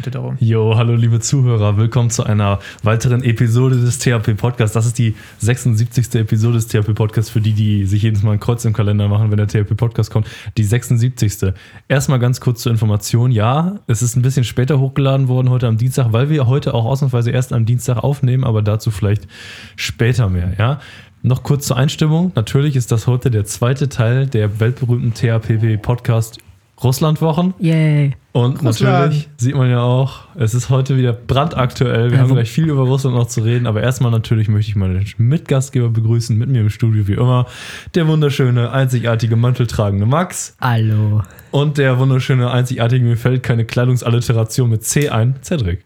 bitte darum. Jo, hallo liebe Zuhörer, willkommen zu einer weiteren Episode des THP Podcasts. Das ist die 76. Episode des THP Podcasts für die, die sich jedes Mal ein Kreuz im Kalender machen, wenn der THP Podcast kommt. Die 76. Erstmal ganz kurz zur Information. Ja, es ist ein bisschen später hochgeladen worden heute am Dienstag, weil wir heute auch ausnahmsweise erst am Dienstag aufnehmen, aber dazu vielleicht später mehr, ja. Noch kurz zur Einstimmung. Natürlich ist das heute der zweite Teil der weltberühmten THPP Podcast Russlandwochen. Yay. Und Russland. natürlich sieht man ja auch, es ist heute wieder brandaktuell. Wir Ja, haben wo- gleich viel über Russland noch zu reden, aber erstmal natürlich möchte ich meine Mitgastgeber begrüßen, mit mir im Studio wie immer, der wunderschöne, einzigartige, manteltragende Max Hallo. und der wunderschöne, einzigartige, mir fällt keine Kleidungsaliteration mit C ein, Cedric.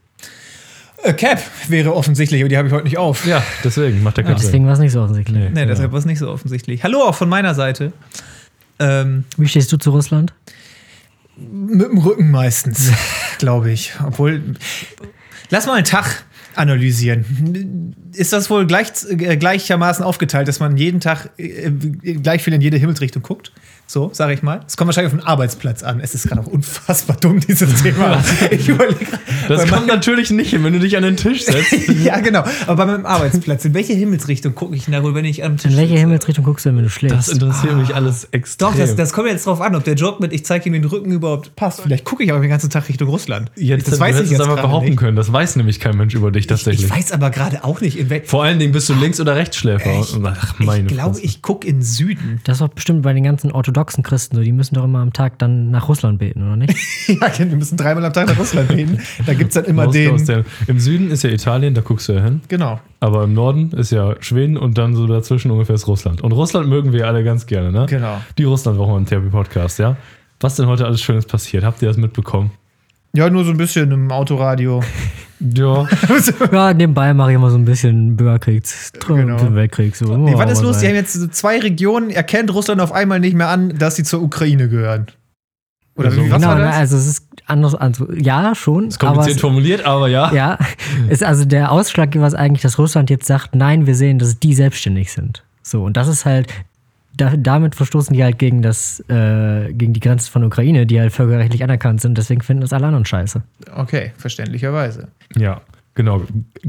Äh, Cap wäre offensichtlich, aber die habe ich heute nicht auf. Ja, deswegen macht der keinen Sinn. Deswegen war es nicht so offensichtlich. Nee. Nee, Ja. deshalb war es nicht so offensichtlich. Hallo auch von meiner Seite. Ähm, Wie stehst du zu Russland? Mit dem Rücken meistens, glaube ich. Obwohl, lass mal einen Tag analysieren. Ist das wohl gleich, äh, gleichermaßen aufgeteilt, dass man jeden Tag äh, gleich viel in jede Himmelsrichtung guckt? So, sage ich mal. Es kommt wahrscheinlich auf den Arbeitsplatz an. Es ist gerade auch unfassbar dumm, dieses Thema. Ich überlege. Das kommt natürlich nicht hin, wenn du dich an den Tisch setzt. ja, genau. Aber bei meinem Arbeitsplatz, in welche Himmelsrichtung gucke ich denn da wohl, wenn ich am Tisch In welche sitze? Himmelsrichtung guckst du denn, wenn du schläfst? Das interessiert mich alles extrem. Doch, das, das kommt jetzt drauf an, ob der Joke mit ich zeige ihm den Rücken überhaupt passt. Vielleicht gucke ich aber den ganzen Tag Richtung Russland. jetzt, das du weiß ich jetzt aber behaupten nicht. können. Das weiß nämlich kein Mensch über dich tatsächlich. Ich weiß aber gerade auch nicht, in welchem. Vor allen Dingen bist du Links- oder Rechtsschläfer. Echt? Ach, meine Ich glaube, ich gucke in Süden. Das ist doch bestimmt bei den ganzen orthodoxen Christen so. Die müssen doch immer am Tag dann nach Russland beten, oder nicht? ja, wir müssen dreimal am Tag nach Russland gehen. Da gibt es dann immer den. der, Im Süden ist ja Italien, da guckst du ja hin. Genau. Aber im Norden ist ja Schweden und dann so dazwischen ungefähr ist Russland. Und Russland mögen wir alle ganz gerne, ne? Genau. Die Russland-Woche im Therapie-Podcast, ja? Was denn heute alles Schönes passiert? Habt ihr das mitbekommen? Ja, nur so ein bisschen im Autoradio. Ja. ja, nebenbei mache ich immer so ein bisschen Bürgerkrieg, Genau. Weltkrieg. So. Nee, Oh, was ist los? Die haben jetzt so zwei Regionen, erkennt Russland auf einmal nicht mehr an, dass sie zur Ukraine gehören. Oder Also, wie, was genau, war ne, das? also es ist anders, also ja, schon. Ist kompliziert aber formuliert, aber ja. es, ja, ist also der Ausschlaggeber ist eigentlich, dass Russland jetzt sagt, nein, wir sehen, dass die selbstständig sind. So, und das ist halt, da, damit verstoßen die halt gegen das, äh, gegen die Grenzen von Ukraine, die halt völkerrechtlich anerkannt sind, deswegen finden das alle anderen scheiße. Okay, verständlicherweise. Ja, genau.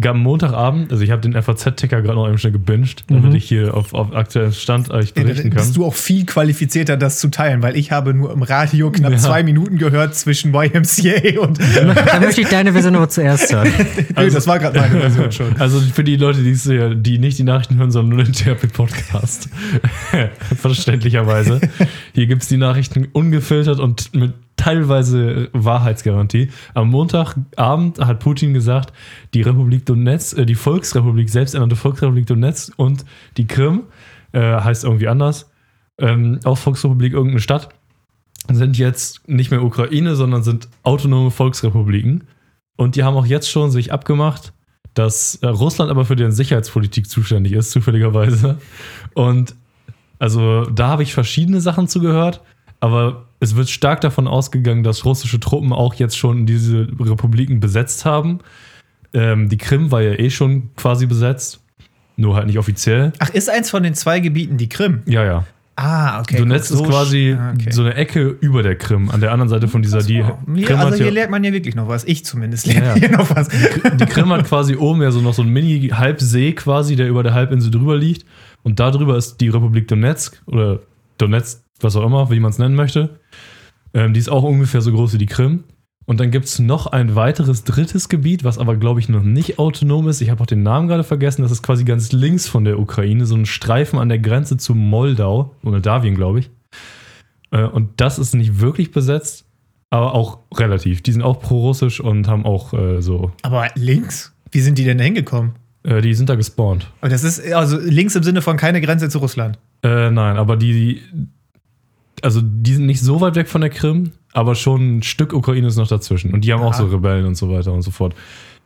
Am Montagabend, also ich habe den FAZ-Ticker gerade noch eben schnell gebinged, damit ich hier auf, auf aktuellen Stand euch berichten kann. Bist du auch viel qualifizierter, das zu teilen, weil ich habe nur im Radio knapp Ja. zwei Minuten gehört zwischen YMCA und. Da möchte ich deine Version aber zuerst hören. Nö, das war gerade meine Version schon. Also für die Leute, die, die nicht die Nachrichten hören, sondern nur den THP-Podcast. Verständlicherweise. Hier gibt es die Nachrichten ungefiltert und mit teilweise Wahrheitsgarantie. Am Montagabend hat Putin gesagt, die Republik Donetsk, äh, die Volksrepublik, selbsternannte Volksrepublik Donetsk und die Krim, äh, heißt irgendwie anders, ähm, auch Volksrepublik irgendeine Stadt, sind jetzt nicht mehr Ukraine, sondern sind autonome Volksrepubliken. Und die haben auch jetzt schon sich abgemacht, dass äh, Russland aber für deren Sicherheitspolitik zuständig ist, zufälligerweise. Und also da habe ich verschiedene Sachen zugehört, aber es wird stark davon ausgegangen, dass russische Truppen auch jetzt schon diese Republiken besetzt haben. Ähm, die Krim war ja eh schon quasi besetzt, nur halt nicht offiziell. Ach, ist eins von den zwei Gebieten die Krim? Ja, ja. Ah, okay. Donetsk ist quasi ah, okay. so eine Ecke über der Krim, an der anderen Seite von dieser. Die Wow. Hier, Krim also hier ja, lernt man ja wirklich noch was. Ich zumindest lerne Ja, hier noch was. die Krim hat quasi oben ja so noch so ein Mini-Halbsee quasi, der über der Halbinsel drüber liegt. Und da drüber ist die Republik Donetsk oder Donetsk, was auch immer, wie man es nennen möchte. Ähm, die ist auch ungefähr so groß wie die Krim. Und dann gibt es noch ein weiteres drittes Gebiet, was aber, glaube ich, noch nicht autonom ist. Ich habe auch den Namen gerade vergessen. Das ist quasi ganz links von der Ukraine, so ein Streifen an der Grenze zu Moldau, Moldawien, glaube ich. Äh, und das ist nicht wirklich besetzt, aber auch relativ. Die sind auch pro-russisch und haben auch äh, so Aber links? Wie sind die denn hingekommen? äh, die sind da gespawnt. Und das ist also links im Sinne von keine Grenze zu Russland. Äh, nein, aber die, also die sind nicht so weit weg von der Krim, aber schon ein Stück Ukraine ist noch dazwischen. Und die haben auch Ah. so Rebellen und so weiter und so fort.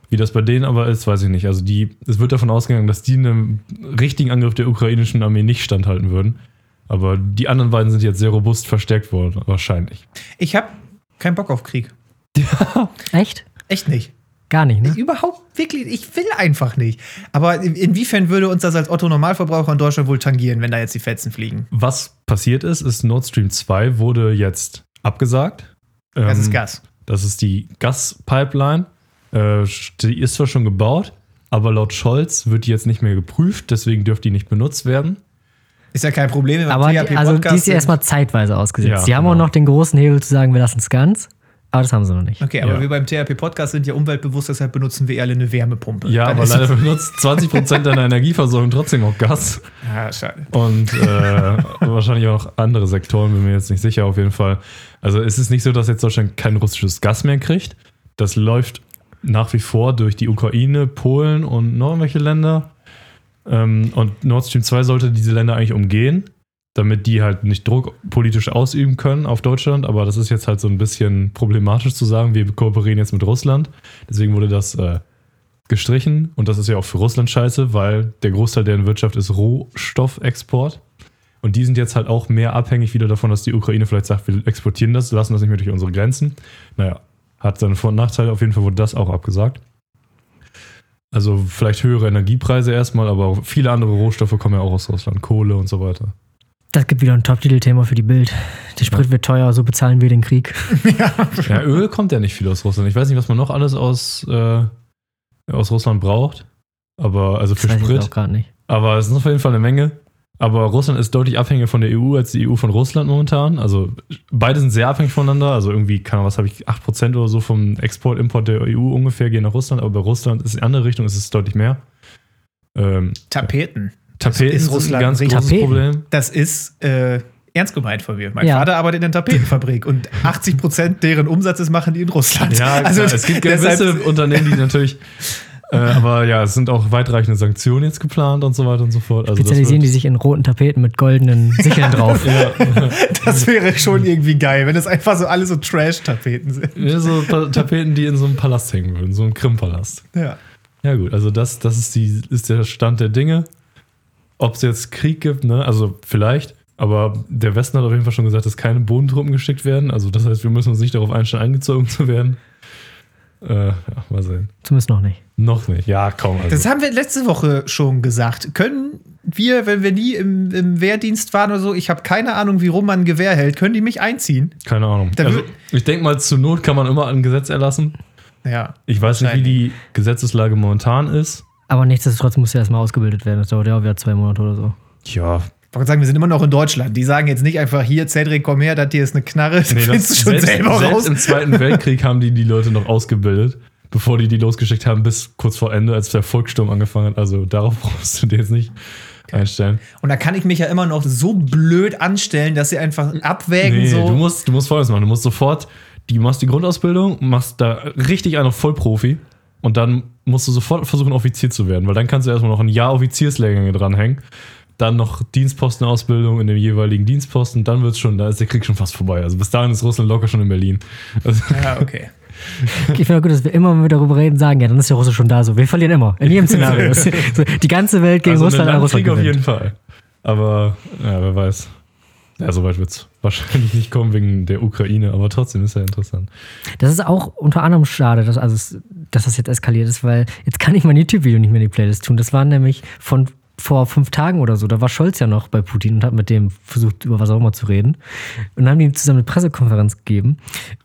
Wie das bei denen aber ist, weiß ich nicht. Also die, es wird davon ausgegangen, dass die einem richtigen Angriff der ukrainischen Armee nicht standhalten würden. Aber die anderen beiden sind jetzt sehr robust verstärkt worden, wahrscheinlich. Ich habe keinen Bock auf Krieg. Echt? Echt nicht. Gar nicht, ne? Überhaupt wirklich, ich will einfach nicht. Aber in- inwiefern würde uns das als Otto Normalverbraucher in Deutschland wohl tangieren, wenn da jetzt die Fetzen fliegen? Was passiert ist, ist Nord Stream 2 wurde jetzt abgesagt. Das ist Ähm, Gas. Das ist die Gaspipeline. Äh, die ist zwar schon gebaut, aber laut Scholz wird die jetzt nicht mehr geprüft, deswegen dürfte die nicht benutzt werden. Ist ja kein Problem. wenn Aber die, also die ist ja erstmal zeitweise ausgesetzt. Ja, die haben genau. auch noch den großen Hebel zu sagen, wir lassen es ganz. Aber das haben sie noch nicht. Okay, aber Ja. wir beim THP-Podcast sind ja umweltbewusst, deshalb benutzen wir alle eine Wärmepumpe. Ja, Dann aber leider benutzt 20% deiner Energieversorgung trotzdem noch Gas. Ja, schade. Und äh, wahrscheinlich auch noch andere Sektoren, bin mir jetzt nicht sicher auf jeden Fall. Also es ist nicht so, dass jetzt Deutschland kein russisches Gas mehr kriegt. Das läuft nach wie vor durch die Ukraine, Polen und noch irgendwelche Länder. Ähm, und Nord Stream 2 sollte diese Länder eigentlich umgehen, damit die halt nicht Druck politisch ausüben können auf Deutschland. Aber das ist jetzt halt so ein bisschen problematisch zu sagen, wir kooperieren jetzt mit Russland. Deswegen wurde das äh, gestrichen. Und das ist ja auch für Russland scheiße, weil der Großteil deren Wirtschaft ist Rohstoffexport. Und die sind jetzt halt auch mehr abhängig wieder davon, dass die Ukraine vielleicht sagt, wir exportieren das, lassen das nicht mehr durch unsere Grenzen. Naja, hat seine Vor- und Nachteile. Auf jeden Fall wurde das auch abgesagt. Also vielleicht höhere Energiepreise erstmal, aber viele andere Rohstoffe kommen ja auch aus Russland. Kohle und so weiter. Das gibt wieder ein Top-Titel-Thema für die Bild. Der Sprit wird teuer, so bezahlen wir den Krieg. Ja, Öl kommt ja nicht viel aus Russland. Ich weiß nicht, was man noch alles aus, äh, aus Russland braucht. Aber also Das für ich Sprit. auch gerade nicht. Aber es ist auf jeden Fall eine Menge. Aber Russland ist deutlich abhängiger von der EU als die EU von Russland momentan. Also beide sind sehr abhängig voneinander. Also irgendwie, keine Ahnung, was habe ich, 8% oder so vom Export, Import der EU ungefähr gehen nach Russland. Aber bei Russland ist es in die andere Richtung, ist es deutlich mehr. Ähm, Tapeten. Tapeten ist sind Russland ein ganz großes Tapeten? Problem. Das ist äh, ernst gemeint von mir. Mein Ja. Vater arbeitet in der Tapetenfabrik und 80 Prozent deren Umsatzes machen die in Russland. Ja, also es gibt gewisse Unternehmen, die natürlich. Äh, aber ja, es sind auch weitreichende Sanktionen jetzt geplant und so weiter und so fort. Also das Spezialisieren die sich in roten Tapeten mit goldenen Sicheln drauf. Ja, Das wäre schon irgendwie geil, wenn es einfach so alle so Trash-Tapeten sind. ja, so Pa- Tapeten, die in so einem Palast hängen würden, so einem Krim-Palast. Ja. Ja, gut, also das, das ist, die, ist der Stand der Dinge. Ob es jetzt Krieg gibt, ne? Also vielleicht. Aber der Westen hat auf jeden Fall schon gesagt, dass keine Bodentruppen geschickt werden. Also das heißt, wir müssen uns nicht darauf einstellen, eingezogen zu werden. Äh, ja, mal sehen. Zumindest noch nicht. Noch nicht. Ja, kaum. Also. Das haben wir letzte Woche schon gesagt. Können wir, wenn wir nie im, im Wehrdienst waren oder so, ich habe keine Ahnung, wie rum man ein Gewehr hält, können die mich einziehen? Keine Ahnung. Also, ich denke mal, zur Not kann man immer ein Gesetz erlassen. Ja. Ich weiß nicht, wie die Gesetzeslage momentan ist. Aber nichtsdestotrotz muss ja erstmal ausgebildet werden. Das dauert ja auch wieder zwei Monate oder so. Ja, Ich wollte sagen, wir sind immer noch in Deutschland. Die sagen jetzt nicht einfach hier, Cedric, komm her, das hier ist eine Knarre. Das nee, das, du schon selbst, selber selbst raus. im Zweiten Weltkrieg haben die die Leute noch ausgebildet, bevor die die losgeschickt haben, bis kurz vor Ende, als der Volkssturm angefangen hat. Also darauf brauchst du dir jetzt nicht einstellen. Und da kann ich mich ja immer noch so blöd anstellen, dass sie einfach abwägen, Nee, so. du musst, du musst folgendes machen. Du musst sofort, die machst die Grundausbildung, machst da richtig einen auf Vollprofi und dann musst du sofort versuchen, Offizier zu werden, weil dann kannst du erstmal noch ein Jahr Offizierslehrgänge dranhängen. Dann noch Dienstpostenausbildung in dem jeweiligen Dienstposten, dann wird's schon, da ist der Krieg schon fast vorbei. Also bis dahin ist Russland locker schon in Berlin. Also, ja, okay. Ich finde auch gut, dass wir immer, wenn wir darüber reden, sagen, ja, dann ist der Russe schon da so. Wir verlieren immer. In jedem Szenario. Die ganze Welt gegen also Russland, ein aber Russland Landkrieg auf jeden Fall. Aber ja, wer weiß. Ja, soweit wird's wahrscheinlich nicht kommen wegen der Ukraine, aber trotzdem ist ja interessant. Das ist auch unter anderem schade, dass, also, dass das jetzt eskaliert ist, weil jetzt kann ich mein YouTube-Video nicht mehr in die Playlist tun. Das war nämlich von vor fünf Tagen oder so. Da war Scholz ja noch bei Putin und hat mit dem versucht, über was auch immer zu reden. Und dann haben die ihm zusammen eine Pressekonferenz gegeben.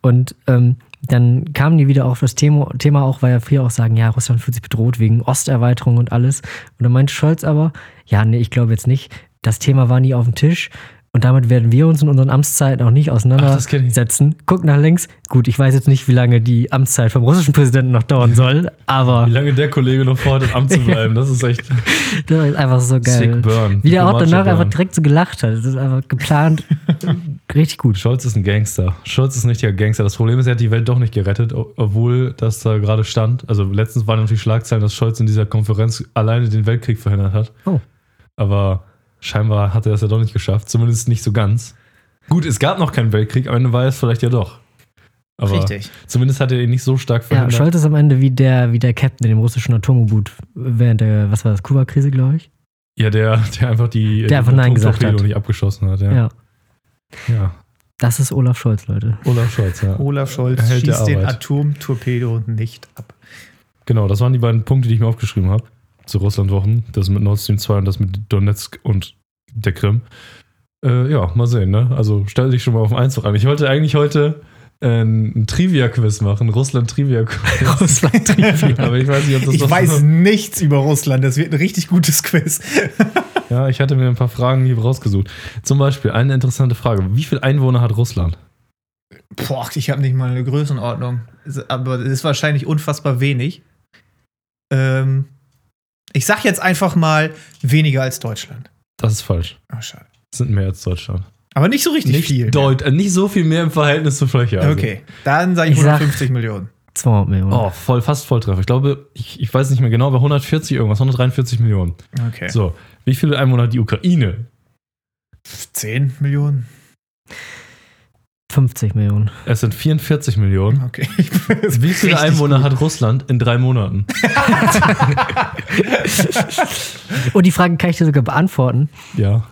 Und ähm, dann kamen die wieder auf das Thema, Thema auch, weil ja viele auch sagen, ja, Russland fühlt sich bedroht wegen Osterweiterung und alles. Und dann meinte Scholz aber, ja, nee, ich glaube jetzt nicht. Das Thema war nie auf dem Tisch. Und damit werden wir uns in unseren Amtszeiten auch nicht Ach, auseinandersetzen. Guck nach links. Gut, ich weiß jetzt nicht, wie lange die Amtszeit vom russischen Präsidenten noch dauern soll, aber Wie lange der Kollege noch vorhat, im Amt zu bleiben, das ist echt das ist einfach so geil. sick burn. Wie der auch danach einfach Burn. direkt so gelacht hat. Das ist einfach geplant. Richtig gut. Scholz ist ein Gangster. Scholz ist ein richtiger Gangster. Das Problem ist, er hat die Welt doch nicht gerettet, obwohl das da gerade stand. Also letztens waren natürlich Schlagzeilen, dass Scholz in dieser Konferenz alleine den Weltkrieg verhindert hat. Oh. Aber scheinbar hat er es ja doch nicht geschafft. Zumindest nicht so ganz. Gut, es gab noch keinen Weltkrieg, am Ende war es vielleicht ja doch. Aber Richtig. zumindest hat er ihn nicht so stark Ja, verhindert. Scholz ist am Ende wie der, wie der Captain in dem russischen Atom-U-Boot während der, was war das, Kuba-Krise, glaube ich. ja, der, der einfach die, Der einfach die Nein gesagt Atomtorpedo hat. nicht abgeschossen hat. Ja. Ja. ja. Das ist Olaf Scholz, Leute. Olaf Scholz, ja. Olaf Scholz Erhält schießt den. Atomtorpedo nicht ab. Genau, das waren die beiden Punkte, die ich mir aufgeschrieben habe zu Russland-Wochen. Das mit Nord Stream 2 und das mit Donetsk und der Krim. Äh, ja, mal sehen, ne? Also stell dich schon mal auf den Einzug an. Ich wollte eigentlich heute ein Trivia-Quiz machen, Russland-Trivia-Quiz. Russland Trivia. Aber ich weiß nicht, ob das Ich weiß nichts über Russland. Das wird ein richtig gutes Quiz. Ja, ich hatte mir ein paar Fragen hier rausgesucht. Zum Beispiel eine interessante Frage. Wie viele Einwohner hat Russland? Boah, ich habe nicht mal eine Größenordnung. Aber es ist wahrscheinlich unfassbar wenig. Ähm, ich sag jetzt einfach mal weniger als Deutschland. Das ist falsch. Oh, schade. Es sind mehr als Deutschland. Aber nicht so richtig nicht, viel. Deut äh, nicht so viel mehr im Verhältnis zur Fläche. Also. Okay, dann sage ich Ich sag- 150 Millionen. 200 Millionen. Oh, voll, fast Volltreffer. Ich glaube, ich, ich weiß nicht mehr genau, aber 140 irgendwas, 143 Millionen. Okay. So, wie viele Einwohner hat die Ukraine? 10 Millionen. 50 Millionen. Es sind 44 Millionen. Okay. Wie viele Einwohner hat Russland in drei Monaten? Und die Frage kann ich dir sogar beantworten, Ja.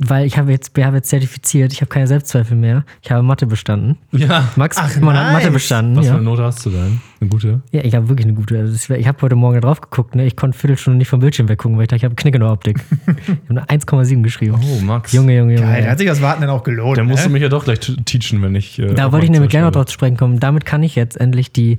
Weil ich habe jetzt, wir haben jetzt zertifiziert, ich habe keine Selbstzweifel mehr. Ich habe Mathe bestanden. Ja. Max, Ach, man hat nice. Mathe bestanden. Was für ja. eine Note hast du denn? Eine gute? Ja, ich habe wirklich eine gute. Also ich habe heute Morgen drauf geguckt, ne? Ich konnte eine Viertelstunde nicht vom Bildschirm weggucken, weil ich dachte, ich habe Knick in der Optik. ich habe eine 1,7 geschrieben. Oh, Max. Junge, Junge, Junge. Geil, da hat sich das Warten dann auch gelohnt. Der musst du ne? mich ja doch gleich teachen, wenn ich. äh, Da wollte ich nämlich gleich noch drauf zu sprechen kommen. Damit kann ich jetzt endlich die,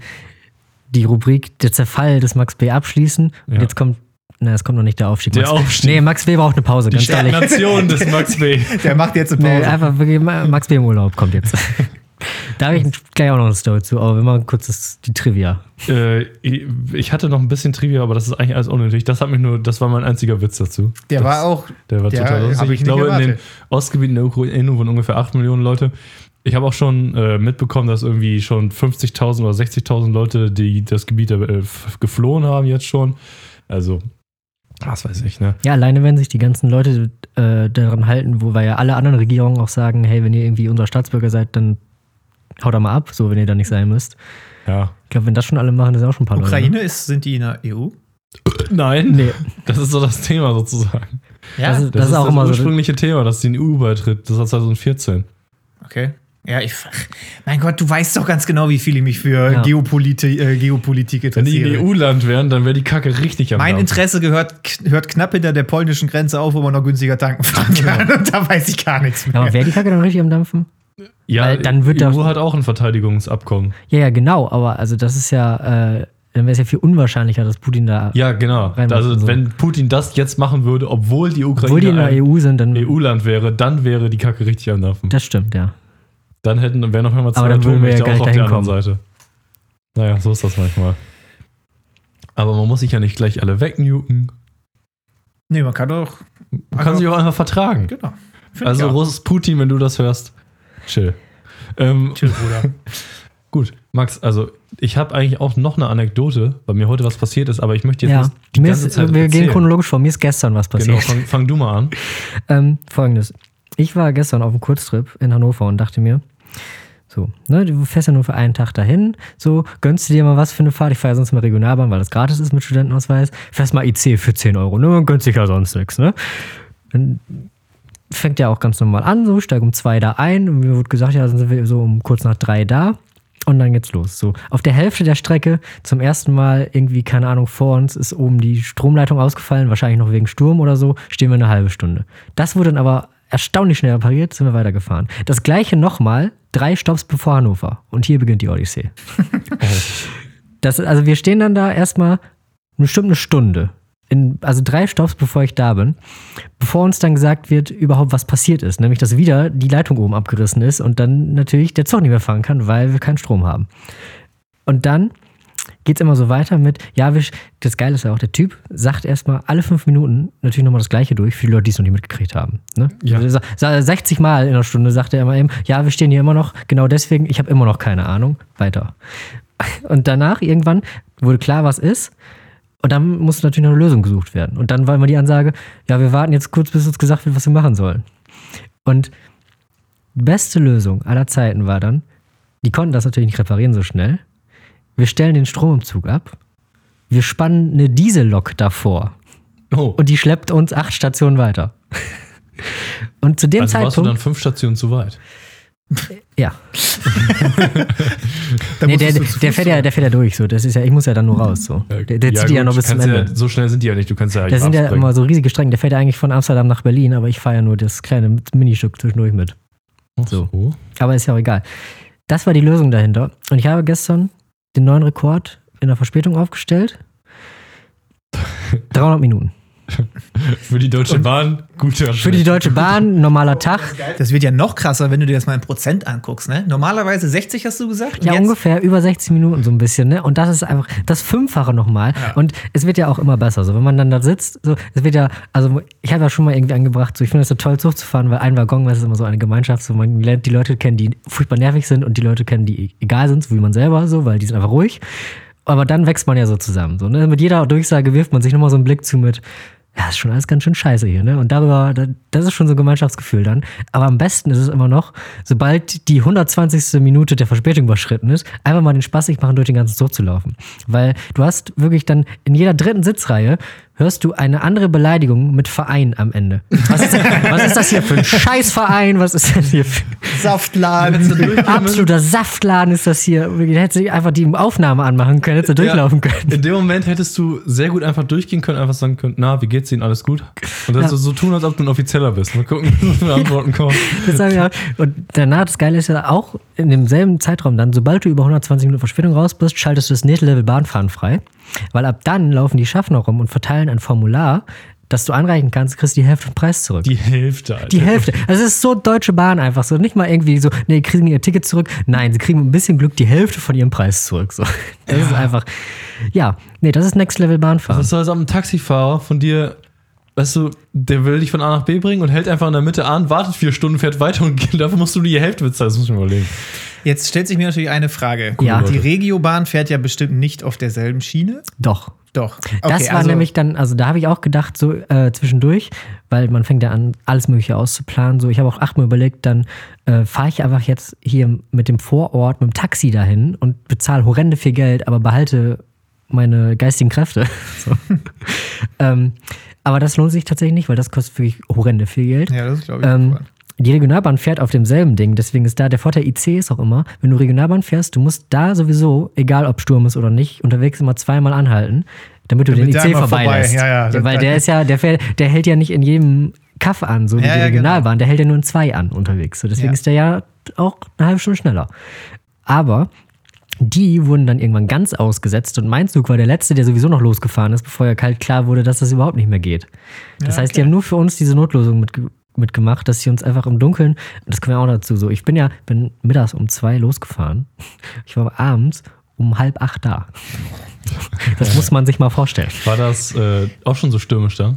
die Rubrik Der Zerfall des Max B abschließen. Und Ja. jetzt kommt, na, es kommt noch nicht der Aufstieg. Der Max, Aufstieg. Nee, Max B braucht eine Pause, Die ganz ehrlich. Stagnation des Max B. Der macht jetzt eine Nee, Pause. einfach wirklich, Ma- Max B im Urlaub kommt jetzt. da habe ich gleich auch noch eine Story zu, aber wir machen kurz das, die Trivia. äh, ich hatte noch ein bisschen Trivia, aber das ist eigentlich alles unnötig. Das hat mich nur, das war mein einziger Witz dazu. der das, war auch. Der war Ja, total lustig. ich Ich, glaube, in den erwartet. Ostgebieten der Ukraine wohnen ungefähr 8 Millionen Leute. Ich habe auch schon äh, mitbekommen, dass irgendwie schon 50.000 oder 60.000 Leute, die das Gebiet äh, geflohen haben, jetzt schon. Also, was weiß ich, ne? Ja, alleine wenn sich die ganzen Leute äh, daran halten, wo wir ja alle anderen Regierungen auch sagen, hey, wenn ihr irgendwie unser Staatsbürger seid, dann haut da mal ab, so wenn ihr da nicht sein müsst. Ja. Ich glaube, wenn das schon alle machen, ist auch schon ein paar Leute. Ukraine ist, sind die in der EU? Nein, Nee, das ist so das Thema sozusagen. Ja. das, ist, Das, das ist auch das immer so. ursprüngliche Thema, dass die in die EU beitritt. Das war 2014. Okay. Ja, ich. ach, Mein Gott, du weißt doch ganz genau, wie viel ich mich für Ja. Geopolitik, äh, Geopolitik Wenn die interessiere. in EU-Land wären, dann wäre die Kacke richtig am mein Dampfen. Interesse gehört, hört knapp hinter der polnischen Grenze auf, wo man noch günstiger tanken fahren kann. Und da weiß ich gar nichts mehr. Aber wäre die Kacke dann richtig am Dampfen? Ja, Weil dann wird EU hat auch ein Verteidigungsabkommen. Ja, ja, genau, aber also das ist ja, äh, dann wäre es ja viel unwahrscheinlicher, dass Putin da, Ja, genau. Also, so. wenn Putin das jetzt machen würde, obwohl die Ukraine obwohl die in der ein EU sind, dann. EU-Land wäre, dann wäre die Kacke richtig am Dampfen. Das stimmt, ja. Dann hätten, wären noch einmal zwei wir ja Atommächte gar auch auf der anderen Seite. Naja, so ist das manchmal. Aber man muss sich ja nicht gleich alle wegnuken. Nee, man kann doch. Man kann sich auch einfach vertragen. Genau. Find Also. Russ Putin, wenn du das hörst, chill. Ähm, Chill, Bruder. gut, Max, also ich habe eigentlich auch noch eine Anekdote, bei mir heute was passiert ist, aber ich möchte jetzt ja. nicht die Mir ganze ist, Zeit wir gehen erzählen. chronologisch vor. Mir ist gestern was Genau, passiert. fang, fang du mal an. Ähm, Folgendes. Ich war gestern auf einem Kurztrip in Hannover und dachte mir, so, ne, du fährst ja nur für einen Tag dahin, so, gönnst du dir mal was für eine Fahrt? Ich fahre ja sonst mal Regionalbahn, weil das gratis ist mit Studentenausweis. Fährst mal IC für 10 Euro, ne, man gönnt sich ja sonst nichts, ne? Dann fängt ja auch ganz normal an, so, steig um zwei da ein und mir wurde gesagt, ja, sind wir so um kurz nach drei da. Und dann geht's los. So, auf der Hälfte der Strecke zum ersten Mal irgendwie, keine Ahnung, vor uns ist oben die Stromleitung ausgefallen, wahrscheinlich noch wegen Sturm oder so, stehen wir eine halbe Stunde. Das wurde dann aber erstaunlich schnell repariert, sind wir weitergefahren. Das gleiche nochmal, drei Stopps bevor Hannover. Und hier beginnt die Odyssee. Das, also wir stehen dann da erstmal bestimmt eine Stunde. In, also drei Stopps, bevor ich da bin, bevor uns dann gesagt wird, überhaupt was passiert ist. Nämlich, dass wieder die Leitung oben abgerissen ist und dann natürlich der Zug nicht mehr fahren kann, weil wir keinen Strom haben. Und dann geht es immer so weiter mit, ja, das Geile ist ja auch, der Typ sagt erstmal alle fünf Minuten natürlich nochmal das Gleiche durch, für die Leute, die es noch nicht mitgekriegt haben. Ne? Ja. Also, sa- 60 Mal in einer Stunde sagt er immer eben, ja, wir stehen hier immer noch, genau deswegen, ich habe immer noch keine Ahnung, weiter. Und danach irgendwann wurde klar, was ist. Und dann muss natürlich noch eine Lösung gesucht werden. Und dann war immer die Ansage, ja, wir warten jetzt kurz, bis uns gesagt wird, was wir machen sollen. Und die beste Lösung aller Zeiten war dann, die konnten das natürlich nicht reparieren so schnell. Wir stellen den Strom im Zug ab. Wir spannen eine Diesellok davor. Oh, Und die schleppt uns acht Stationen weiter. Und zu dem also warst du Zeitpunkt. dann fünf Stationen zu weit. ja. Nee, der, der, fährt ja, der fährt ja durch. So. Das ist ja, ich muss ja dann nur raus. So. Der, der zieht die ja gut, noch bis zum Ende. Ja, so schnell sind die ja nicht. Du kannst ja Das sind ja immer so riesige Strecken. Der fährt ja eigentlich von Amsterdam nach Berlin, aber ich fahre ja nur das kleine Ministück zwischendurch mit. So. Aber ist ja auch egal. das war die Lösung dahinter. Und ich habe gestern den neuen Rekord in der Verspätung aufgestellt. 300 Minuten. Für die Deutsche Bahn, guter Für die Deutsche Bahn, normaler Tag. Das wird ja noch krasser, wenn du dir das mal in Prozent anguckst. Ne? Normalerweise 60 hast du gesagt. und Ja, ungefähr über 60 Minuten so ein bisschen, ne? Und das ist einfach das Fünffache nochmal. Ja. Und es wird ja auch immer besser. So, wenn man dann da sitzt, so, es wird ja, also ich habe ja schon mal irgendwie angebracht, so, ich finde es so toll, Zug zu fahren, weil ein Waggon, das ist immer so eine Gemeinschaft, so man lernt die Leute kennen, die furchtbar nervig sind und die Leute kennen, die egal sind, so wie man selber, so, weil die sind einfach ruhig. Aber dann wächst man ja so zusammen. So, ne? Mit jeder Durchsage wirft man sich nochmal so einen Blick zu mit, ja, ist schon alles ganz schön scheiße hier, ne? Und darüber, da- das ist schon so ein Gemeinschaftsgefühl dann. Aber am besten ist es immer noch, sobald die 120. Minute der Verspätung überschritten ist, einfach mal den Spaß sich machen, durch den ganzen Zug zu laufen. Weil du hast wirklich dann in jeder dritten Sitzreihe hörst du eine andere Beleidigung mit Verein am Ende. Was ist, was ist das hier für ein Scheißverein? Was ist das hier für Saftladen. absoluter Saftladen ist das hier? Da hättest du einfach die Aufnahme anmachen können, hättest du durchlaufen können. In dem Moment hättest du sehr gut einfach durchgehen können, einfach sagen können, na, wie geht's Ihnen, alles gut? Und das Ja. so- so tun, als ob du ein Offizieller bist. Mal gucken, wie viele Antworten kommen. Das hab ich auch. Und danach, das Geile ist ja auch in demselben Zeitraum dann, sobald du über 120 Minuten Verspätung raus bist, schaltest du das nächste Level Bahnfahren frei. Weil ab dann laufen die Schaffner rum und verteilen ein Formular, das du anreichen kannst, kriegst die Hälfte vom Preis zurück. Die Hälfte, Alter. Die Hälfte. Also es ist so Deutsche Bahn einfach so. Nicht mal irgendwie so, nee, kriegen ihr Ticket zurück. Nein, sie kriegen ein bisschen Glück die Hälfte von ihrem Preis zurück. So. Das ist einfach. Ja, nee, das ist Next Level Bahnfahren. Das ist so, als ob ein Taxifahrer von dir, weißt du, der will dich von A nach B bringen und hält einfach in der Mitte an, wartet vier Stunden, fährt weiter und geht, dafür musst du die Hälfte bezahlen. Das muss ich mir überlegen. Jetzt stellt sich mir natürlich eine Frage. Ja. Die Regiobahn fährt ja bestimmt nicht auf derselben Schiene. Doch. Doch. Das Okay, war also- nämlich dann, also da habe ich auch gedacht, so äh, zwischendurch, weil man fängt ja an, alles Mögliche auszuplanen. So, ich habe auch achtmal überlegt, dann äh, fahre ich einfach jetzt hier mit dem Vorort, mit dem Taxi dahin und bezahle horrende viel Geld, aber behalte meine geistigen Kräfte. so. ähm, aber das lohnt sich tatsächlich nicht, weil das kostet wirklich horrende viel Geld. Ja, das glaube ich. Ähm, die Regionalbahn fährt auf demselben Ding, deswegen ist da der Vorteil IC ist auch immer, wenn du Regionalbahn fährst, du musst da sowieso, egal ob Sturm ist oder nicht, unterwegs immer zweimal anhalten, damit du Damit den IC einmal vorbei- vorbeilässt. ja, ja, weil der ist ja, der, fährt, der hält ja nicht in jedem Kaff an, so wie Ja, die ja, Regionalbahn, der hält ja nur in zwei an unterwegs. So, deswegen ist der ja auch eine halbe Stunde schneller. Aber die wurden dann irgendwann ganz ausgesetzt und mein Zug war der letzte, der sowieso noch losgefahren ist, bevor ja kalt klar wurde, dass das überhaupt nicht mehr geht. Das Ja, heißt, die haben nur für uns diese Notlösung mitge mitgemacht, dass sie uns einfach im Dunkeln, das kommen wir auch dazu, so ich bin ja, bin mittags um zwei losgefahren. Ich war abends um halb acht da. Das muss man sich mal vorstellen. War das äh, auch schon so stürmisch da?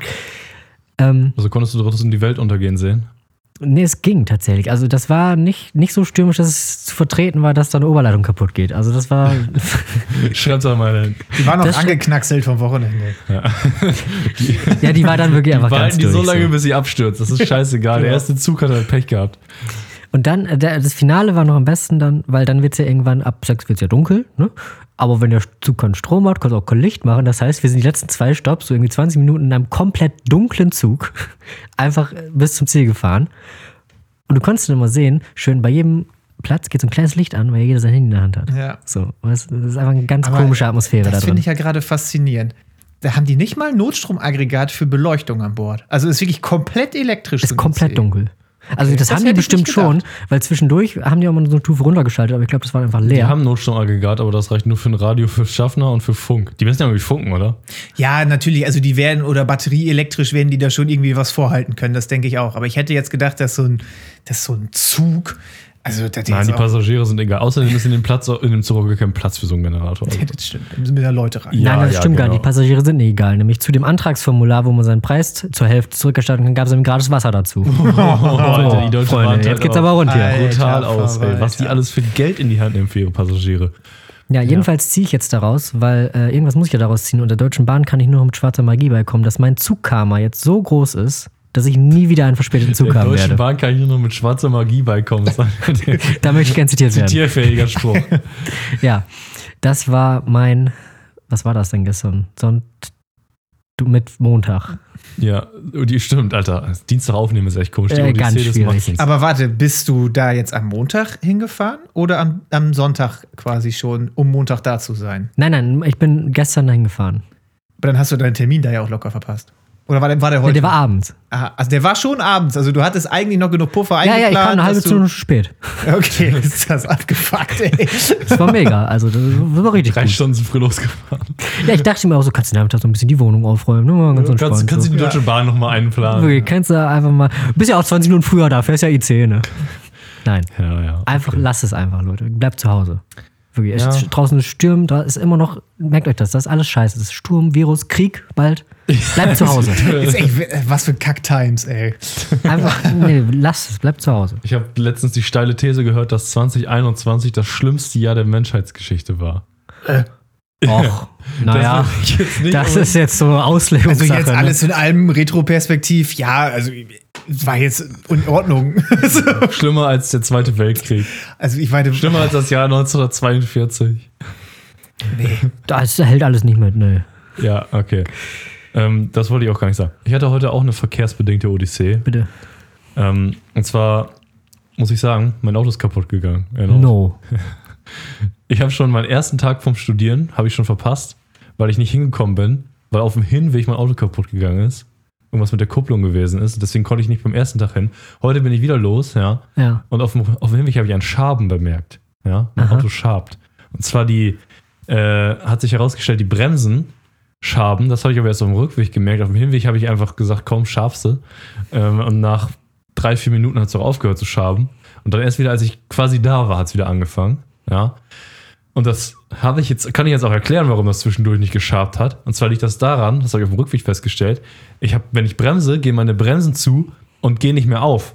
Ähm, Also konntest du draußen die Welt untergehen sehen? Nee, es ging tatsächlich. Also das war nicht, nicht so stürmisch, dass es zu vertreten war, dass da eine Oberleitung kaputt geht. Also das war, Schreib's doch mal hin. Die waren noch das angeknackselt vom Wochenende. ja, die war dann wirklich einfach ganz Behalten die durch. so lange, so. bis sie abstürzt. Das ist scheißegal. Der Ja. erste Zug hat halt Pech gehabt. Und dann, äh, der, das Finale war noch am besten dann, weil dann wird es ja irgendwann, ab sechs wird es ja dunkel, ne? Aber wenn der Zug keinen Strom hat, kann es auch kein Licht machen. Das heißt, wir sind die letzten zwei Stopps, so irgendwie 20 Minuten in einem komplett dunklen Zug, einfach äh, bis zum Ziel gefahren. Und du konntest dann immer sehen, schön bei jedem Platz geht so ein kleines Licht an, weil jeder sein Handy in der Hand hat. Ja. So, das ist einfach eine ganz Aber komische Atmosphäre da Das finde ich ja gerade faszinierend. Da haben die nicht mal ein Notstromaggregat für Beleuchtung an Bord. Also ist wirklich komplett elektrisch. ist so komplett dunkel. Also Okay, das, das haben die bestimmt schon, weil zwischendurch haben die auch mal so eine Stufe runtergeschaltet, aber ich glaube, das war einfach Die leer. haben ein Notstromaggregat, aber das reicht nur für ein Radio, für Schaffner und für Funk. Die müssen ja irgendwie funken, oder? Ja, natürlich. Also die werden oder batterieelektrisch werden die da schon irgendwie was vorhalten können. Das denke ich auch. Aber ich hätte jetzt gedacht, dass so ein, dass so ein Zug. Also Nein, die Passagiere sind egal. Außerdem ist in dem, Platz, in dem Zug auch gar kein Platz für so einen Generator. Ja, das stimmt. Da müssen wir da Leute rein. Ja, Nein, das ja, stimmt gar genau. nicht. Die Passagiere sind nicht egal. Nämlich zu dem Antragsformular, wo man seinen Preis zur Hälfte zurückerstatten kann, gab es nämlich gratis Wasser dazu. Oh, Alter, die Deutsche Freunde, Bahn jetzt geht's aber rund hier. Alter, Brutal aus, ey. Was die alles für Geld in die Hand nehmen für ihre Passagiere. Ja, jedenfalls ziehe ich jetzt daraus, weil äh, irgendwas muss ich ja daraus ziehen. Und der Deutschen Bahn kann ich nur mit schwarzer Magie beikommen, dass mein Zugkarma jetzt so groß ist, dass ich nie wieder einen verspäteten Zug Der haben Deutschen werde. Bahn kann ich nur noch mit schwarzer Magie beikommen. Da möchte ich gern zitiert werden. zitierfähiger Spruch. Ja, das war mein, was war das denn gestern? Sonnt du mit Montag. Ja, die stimmt, Alter. Dienstag aufnehmen ist echt komisch. Die Äh, ganz schwierig. Aber warte, bist du da jetzt am Montag hingefahren oder am, am Sonntag quasi schon, um Montag da zu sein? Nein, nein, ich bin gestern dahin gefahren. Aber dann hast du deinen Termin da ja auch locker verpasst. Oder war der, war der Ja, heute? der war abends. Aha, also der war schon abends. Also du hattest eigentlich noch genug Puffer Ja, ja, eingeplant. ich kam eine halbe Stunde spät. Okay, ist das abgefuckt, ey. Das war mega. Also, das war richtig Drei gut. Stunden sind früh losgefahren. Ja, ich dachte mir auch so, kannst du Nachmittag so ein bisschen die Wohnung aufräumen. Ne? Mal ganz Kannst, entspannt. kannst du die Deutsche Bahn nochmal einplanen? Wirklich, kannst du einfach mal. Bist ja auch 20 Minuten früher da, fährst ja IC, ne? Nein. Ja, ja. Einfach lass es einfach, Leute. Bleibt zu Hause. Wirklich. Es Ja. ist draußen ist Sturm, da ist immer noch, merkt euch das, das ist alles scheiße. Das ist Sturm, Virus, Krieg bald. Bleibt zu Hause. Ist echt, was für Kack-Times, ey. Einfach, nee, lasst es, bleibt zu Hause. Ich habe letztens die steile These gehört, dass 2021 das schlimmste Jahr der Menschheitsgeschichte war. Och, naja, jetzt nicht das ist jetzt so eine Also Auslegungssache. jetzt ne? alles in allem Retroperspektiv, ja, also war jetzt in Ordnung. Schlimmer als der Zweite Weltkrieg. also ich meine, Schlimmer als das Jahr 1942. nee. Das hält alles nicht mit, ne. Ja, okay. Ähm, das wollte ich auch gar nicht sagen. Ich hatte heute auch eine verkehrsbedingte Odyssee. Bitte. Ähm, und zwar muss ich sagen, mein Auto ist kaputt gegangen. Erneut. No. Ich habe schon meinen ersten Tag vom Studieren, habe ich schon verpasst, weil ich nicht hingekommen bin, weil auf dem Hinweg mein Auto kaputt gegangen ist. Irgendwas mit der Kupplung gewesen ist. Deswegen konnte ich nicht beim ersten Tag hin. Heute bin ich wieder los, ja. Ja. Und auf dem, auf dem Hinweg habe ich einen Schaben bemerkt. Ja, mein Aha. Auto schabt. Und zwar die, äh, hat sich herausgestellt, die Bremsen schaben. Das habe ich aber erst auf dem Rückweg gemerkt. Auf dem Hinweg habe ich einfach gesagt, komm, schabst du. Ähm, und nach drei, vier Minuten hat es auch aufgehört zu schaben. Und dann erst wieder, als ich quasi da war, hat es wieder angefangen. Ja. Und das habe ich jetzt, kann ich jetzt auch erklären, warum das zwischendurch nicht geschabt hat. Und zwar liegt das daran, das habe ich auf dem Rückweg festgestellt, ich habe, wenn ich bremse, gehen meine Bremsen zu und gehen nicht mehr auf.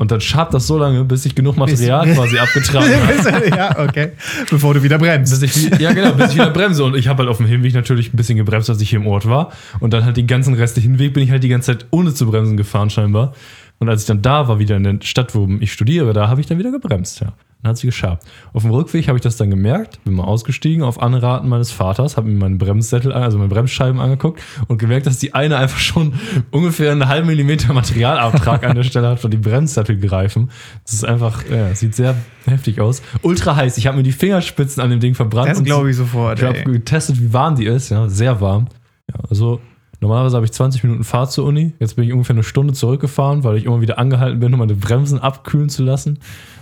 Und dann schabt das so lange, bis ich genug Material Bis- quasi abgetragen habe. ja, okay. Bevor du wieder bremst. Ich, ja, genau, bis ich wieder bremse. Und ich habe halt auf dem Hinweg natürlich ein bisschen gebremst, als ich hier im Ort war. Und dann halt den ganzen restlichen Hinweg bin ich halt die ganze Zeit ohne zu bremsen gefahren, scheinbar. Und als ich dann da war, wieder in der Stadt, wo ich studiere, da habe ich dann wieder gebremst, ja. Dann hat sie geschabt. Auf dem Rückweg habe ich das dann gemerkt, bin mal ausgestiegen auf Anraten meines Vaters, habe mir meinen Bremssättel, also meine Bremsscheiben angeguckt und gemerkt, dass die eine einfach schon ungefähr einen halben Millimeter Materialabtrag an der Stelle hat von den Bremssattelgreifen. Das ist einfach, ja, sieht sehr heftig aus. Ultra heiß. Ich habe mir die Fingerspitzen an dem Ding verbrannt. Das glaube ich sofort. ich habe getestet, wie warm die ist, ja, sehr warm. Ja, also normalerweise habe ich 20 Minuten Fahrt zur Uni. Jetzt bin ich ungefähr eine Stunde zurückgefahren, weil ich immer wieder angehalten bin, um meine Bremsen abkühlen zu lassen.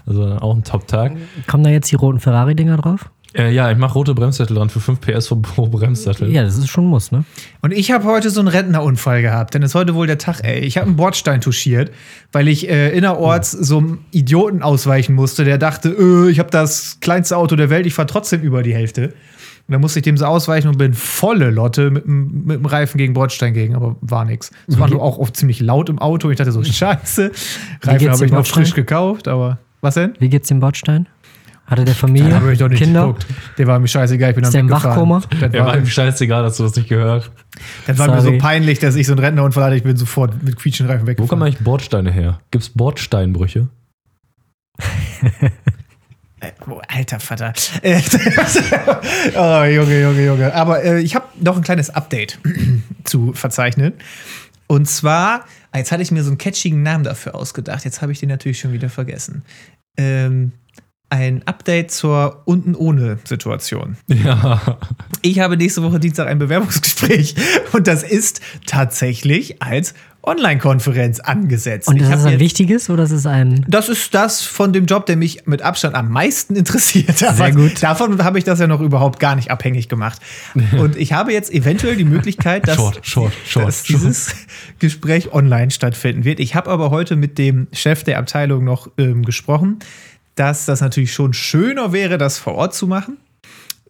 Also auch ein Top-Tag. Kommen da jetzt die roten Ferrari-Dinger drauf? Äh, ja, ich mache rote Bremssättel dran für 5 PS pro Bremssättel. Ja, das ist schon ein Muss, ne? Und ich habe heute so einen Rentnerunfall gehabt, denn es ist heute wohl der Tag, ey. Ich habe einen Bordstein touchiert, weil ich äh, innerorts so einem Idioten ausweichen musste, der dachte, äh, ich habe das kleinste Auto der Welt, ich fahre trotzdem über die Hälfte. Und dann musste ich dem so ausweichen und bin volle Lotte mit, dem- mit dem Reifen gegen Bordstein gegen, aber war nix. Es war nur auch oft ziemlich laut im Auto. Ich dachte so, scheiße. Reifen habe ich noch Bordstein? frisch gekauft, aber was denn? Wie geht's dem Bordstein? Hatte der Familie? Da habe ich doch nicht Kinder? geguckt. Der war mir scheißegal, ich bin Ist dann der im. Wachkoma? Ja, war war, ihm scheißegal, dass du das nicht gehört. das war mir so peinlich, dass ich so einen Rentnerunfall hatte. Ich bin sofort mit quietschenden Reifen Wo weggefahren. kommen eigentlich Bordsteine her? Gibt es Bordsteinbrüche? Äh, oh, alter Vater. Äh, oh, Junge, Junge, Junge. Aber äh, ich habe noch ein kleines Update zu verzeichnen. Und zwar, jetzt hatte ich mir so einen catchigen Namen dafür ausgedacht. Jetzt habe ich den natürlich schon wieder vergessen. Ähm, ein Update zur unten ohne Situation. Ja. Ich habe nächste Woche Dienstag ein Bewerbungsgespräch und das ist tatsächlich als Online-Konferenz angesetzt. Und ist das ein jetzt- wichtiges oder ist es ein. das ist das von dem Job, der mich mit Abstand am meisten interessiert. Aber gut. Davon habe ich das ja noch überhaupt gar nicht abhängig gemacht. Und ich habe jetzt eventuell die Möglichkeit, dass, Short, short, short, dass dieses Gespräch online stattfinden wird. Ich habe aber heute mit dem Chef der Abteilung noch ähm, gesprochen, dass das natürlich schon schöner wäre, das vor Ort zu machen.